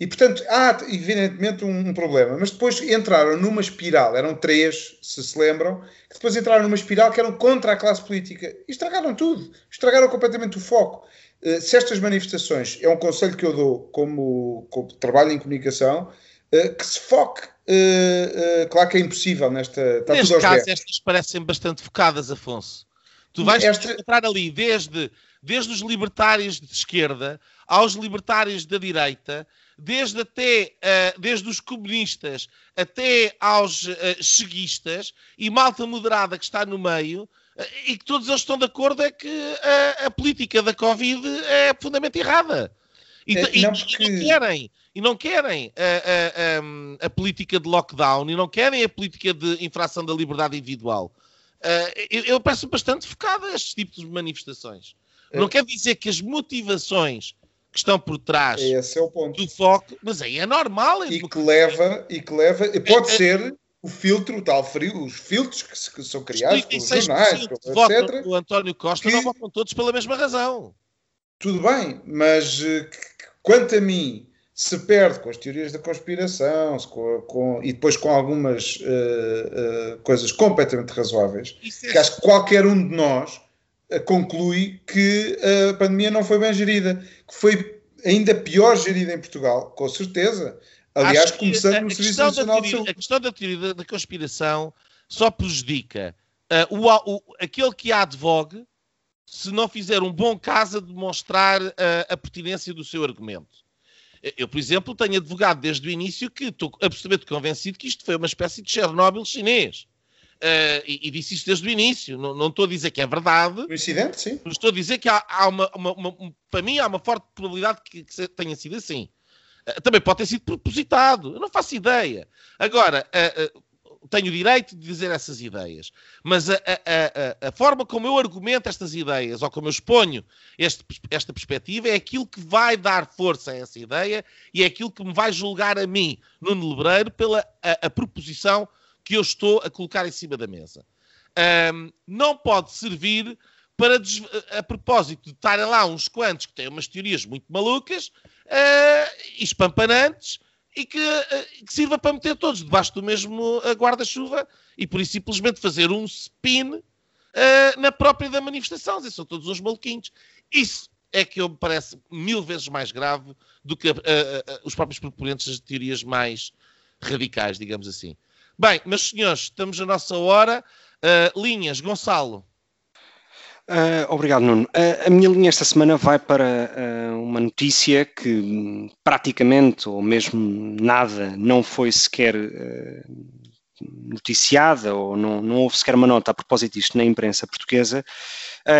e, portanto, há evidentemente um, um, problema. Mas depois entraram numa espiral, eram três, se se lembram, que depois entraram numa espiral que eram contra a classe política. E estragaram tudo. Estragaram completamente o foco. Uh, se estas manifestações, é um conselho que eu dou como, como trabalho em comunicação, uh, que se foque. Uh, claro que é impossível nesta. Está Neste caso, estas parecem bastante focadas, Afonso. Tu vais Esta... encontrar ali desde, desde os libertários de esquerda aos libertários da direita desde até desde os comunistas até aos uh, cheguistas e malta moderada que está no meio e que todos eles estão de acordo é que a, a política da Covid é profundamente errada. E, é, e, não, porque... e não querem, e não querem a, a, a, política de lockdown e não querem a política de infração da liberdade individual. eu, eu peço bastante focado a estes tipos de manifestações. É. Não quer dizer que as motivações que estão por trás é ponto. do foco, mas aí é normal. É e que leva, e que leva, pode é, é, ser o filtro, o tal frio, os filtros que, que são criados pelos jornais, etc. O António Costa que, não votam todos pela mesma razão. Tudo bem, mas eh, quanto a mim, se perde com as teorias da conspiração com, com, e depois com algumas uh, uh, coisas completamente razoáveis, é que acho que qualquer um de nós conclui que a pandemia não foi bem gerida, que foi ainda pior gerida em Portugal, com certeza. Aliás, começando no Serviço Nacional teoria, de Saúde. A questão da teoria da, conspiração só prejudica uh, o, o, aquele que a advogue se não fizer um bom caso a demonstrar uh, a pertinência do seu argumento. Eu, por exemplo, tenho advogado desde o início que estou absolutamente convencido que isto foi uma espécie de Chernobyl chinês. Uh, e, e, disse isto desde o início. Não, não, estou a dizer que é verdade. Coincidente, sim. Estou a dizer que há, há uma, uma, uma, Para mim, há uma forte probabilidade que, que tenha sido assim. Uh, também pode ter sido propositado. Eu não faço ideia. Agora, uh, tenho o direito de dizer essas ideias. Mas a, a, a, a, forma como eu argumento estas ideias, ou como eu exponho este, esta perspectiva, é aquilo que vai dar força a essa ideia e é aquilo que me vai julgar a mim, Nuno Lebreiro, pela a, proposição que eu estou a colocar em cima da mesa. Um, não pode servir para, a propósito de estarem lá uns quantos que têm umas teorias muito malucas uh, e espampanantes e que, uh, que, sirva para meter todos debaixo do mesmo uh, guarda-chuva e por isso simplesmente fazer um spin na própria da manifestação. Dizer, são todos uns maluquinhos. Isso é que eu me parece mil vezes mais grave do que uh, uh, os próprios proponentes das teorias mais radicais, digamos assim. Bem, meus senhores, estamos na nossa hora. linhas, Gonçalo. Uh, obrigado, Nuno. Uh, a minha linha esta semana vai para uh, uma notícia que hum, praticamente, ou mesmo nada, não foi sequer noticiada, ou não, não houve sequer uma nota a propósito disto na imprensa portuguesa,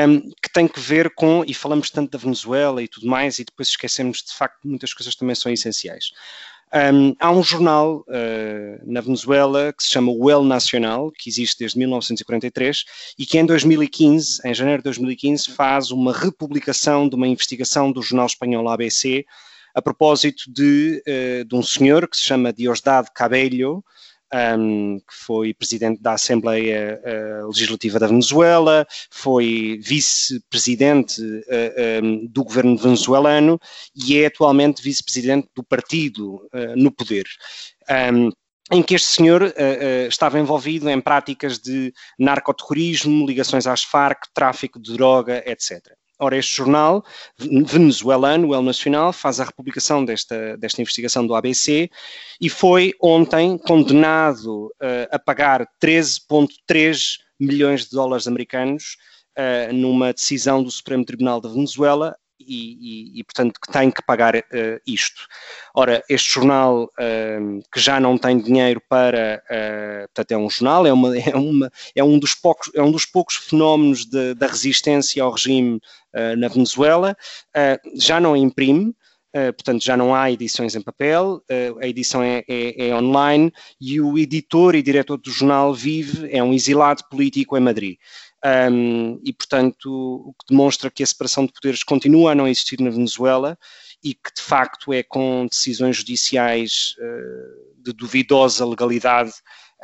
um, que tem que ver com, e falamos tanto da Venezuela e tudo mais, e depois esquecemos de facto muitas coisas também são essenciais. Um, há um jornal uh, na Venezuela que se chama o El Nacional, que existe desde 1943 e que em 2015, em janeiro de 2015, faz uma republicação de uma investigação do jornal espanhol ABC a propósito de, uh, de um senhor que se chama Diosdado Cabello, um, que foi presidente da Assembleia uh, Legislativa da Venezuela, foi vice-presidente uh, um, do governo venezuelano e é atualmente vice-presidente do partido uh, no poder. Um, em que este senhor uh, uh, estava envolvido em práticas de narcoterrorismo, ligações às Farc, tráfico de droga, etc. Ora, este jornal venezuelano, o El Nacional, faz a republicação desta, desta investigação do ABC e foi ontem condenado uh, a pagar 13,3 milhões de dólares americanos uh, numa decisão do Supremo Tribunal da Venezuela e, e, e, portanto, que tem que pagar uh, isto. Ora, este jornal uh, que já não tem dinheiro para, uh, portanto, é um jornal, é, uma, [laughs] é, uma, é, um, dos poucos, é um dos poucos fenómenos de, da resistência ao regime na Venezuela, já não imprime, Uh, portanto, já não há edições em papel, uh, a edição é, é, é, online e o editor e diretor do jornal vive, é um exilado político em Madrid. Um, e, portanto, o que demonstra que a separação de poderes continua a não existir na Venezuela e que, de facto, é com decisões judiciais uh, de duvidosa legalidade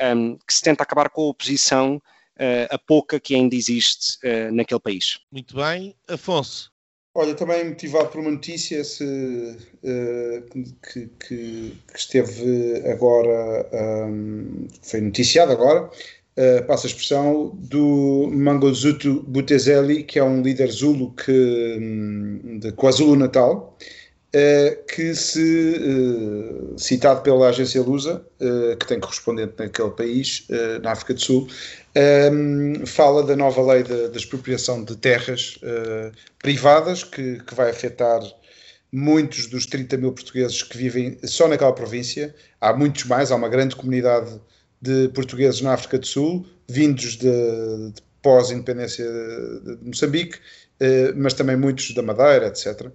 um, que se tenta acabar com a oposição, uh, a pouca que ainda existe uh, naquele país. Muito bem. Afonso. Olha, também motivado por uma notícia se, que, que, que, esteve agora, um, foi noticiado agora, uh, passa a expressão, do Mangosuthu Butezeli, que é um líder Zulu que, hum, de KwaZulu-Natal, uh, que se, uh, citado pela agência Lusa, que tem correspondente naquele país, na África do Sul, um, fala da nova lei de expropriação de terras privadas, que, que vai afetar muitos dos 30 mil portugueses que vivem só naquela província. Há muitos mais, há uma grande comunidade de portugueses na África do Sul, vindos de, de pós-independência de, Moçambique, eh, mas também muitos da Madeira, etc.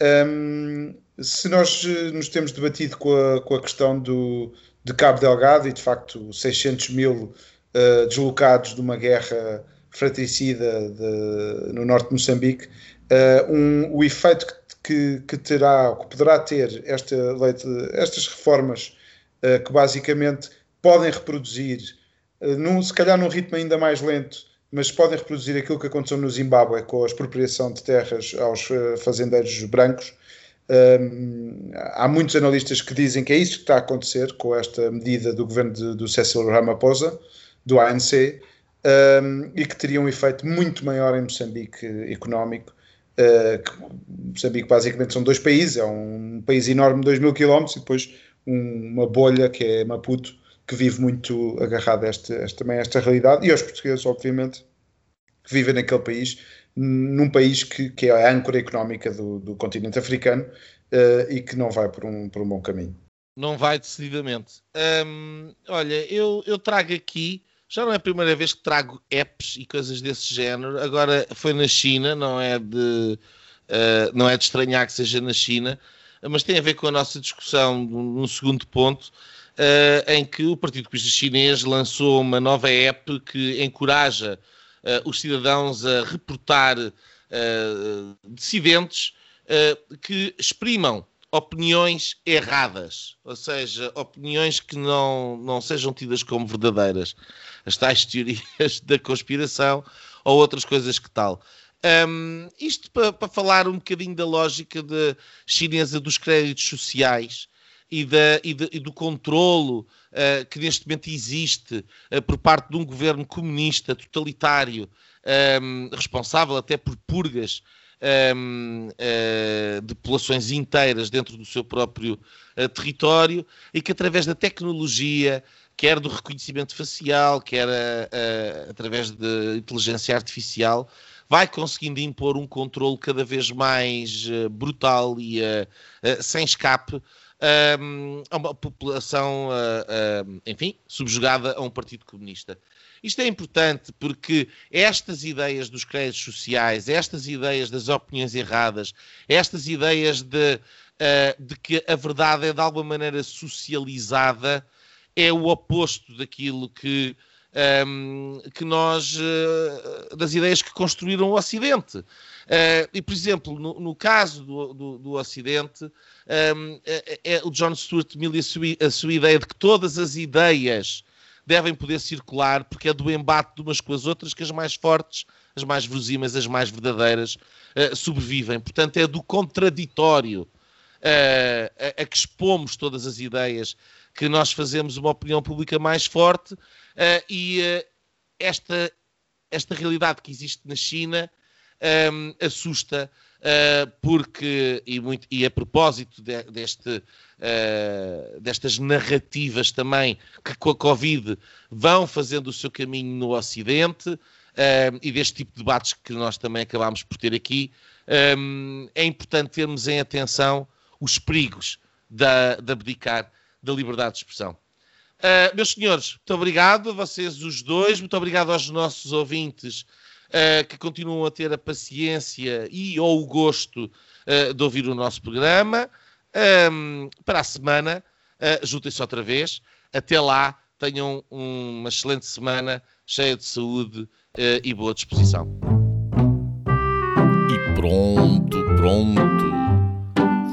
Um, se nós eh, nos temos debatido com a, com a questão do, de Cabo Delgado e de facto 600 mil uh, deslocados de uma guerra fratricida de, no norte de Moçambique, uh, um, o efeito que, que, que, terá, que poderá ter esta estas reformas uh, que basicamente podem reproduzir, eh, num, se calhar num ritmo ainda mais lento, mas podem reproduzir aquilo que aconteceu no Zimbábue com a expropriação de terras aos eh, fazendeiros brancos. Um, há muitos analistas que dizem que é isso que está a acontecer com esta medida do governo de, do Cecil Ramaphosa, do ANC, um, e que teria um efeito muito maior em Moçambique económico. Uh, que Moçambique basicamente são dois países, é um país enorme de 2 mil quilómetros e depois um, uma bolha que é Maputo, que vive muito agarrado a esta, também a esta realidade, e aos portugueses, obviamente, que vivem naquele país, num país que, que é a âncora económica do, do continente africano uh, e que não vai por um, por um bom caminho. Não vai decididamente. Hum, olha, eu, eu trago aqui, já não é a primeira vez que trago apps e coisas desse género, agora foi na China, não é de, uh, não é de estranhar que seja na China, mas tem a ver com a nossa discussão no segundo ponto, uh, em que o Partido Comunista Chinês lançou uma nova app que encoraja uh, os cidadãos a reportar uh, dissidentes que exprimam opiniões erradas, ou seja, opiniões que não, não sejam tidas como verdadeiras, as tais teorias [laughs] da conspiração ou outras coisas que tal. Um, isto para, falar um bocadinho da lógica chinesa dos créditos sociais e, da, e, de, e do controlo uh, que neste momento existe uh, por parte de um governo comunista totalitário, um, ehm, responsável até por purgas um, uh, de populações inteiras dentro do seu próprio território e que através da tecnologia, quer do reconhecimento facial, quer uh, através de inteligência artificial, vai conseguindo impor um controle cada vez mais brutal e sem escape a uma população, enfim, subjugada a um partido comunista. Isto é importante porque estas ideias dos créditos sociais, estas ideias das opiniões erradas, estas ideias de, uh, de que a verdade é de alguma maneira socializada, é o oposto daquilo que, um, ehm, que nós, uh, das ideias que construíram o Ocidente. Uh, e, por exemplo, no, no caso do, do, do Ocidente, um, ehm, é, é, o John Stuart Mill e a sua, a sua ideia de que todas as ideias devem poder circular, porque é do embate de umas com as outras que as mais fortes, as mais verosímeis, as mais verdadeiras uh, sobrevivem. Portanto, é do contraditório uh, a, a, que expomos todas as ideias que nós fazemos uma opinião pública mais forte uh, e esta, esta realidade que existe na China um, assusta uh, porque, e, muito, e a propósito de, deste, uh, destas narrativas também que com a Covid vão fazendo o seu caminho no Ocidente uh, e deste tipo de debates que nós também acabámos por ter aqui, um, é importante termos em atenção os perigos da, de abdicar da liberdade de expressão. Uh, meus senhores, muito obrigado a vocês os dois, muito obrigado aos nossos ouvintes uh, que continuam a ter a paciência e ou o gosto uh, de ouvir o nosso programa. Um, para a semana, juntem-se outra vez. Até lá, tenham uma excelente semana, cheia de saúde e boa disposição. E pronto, pronto.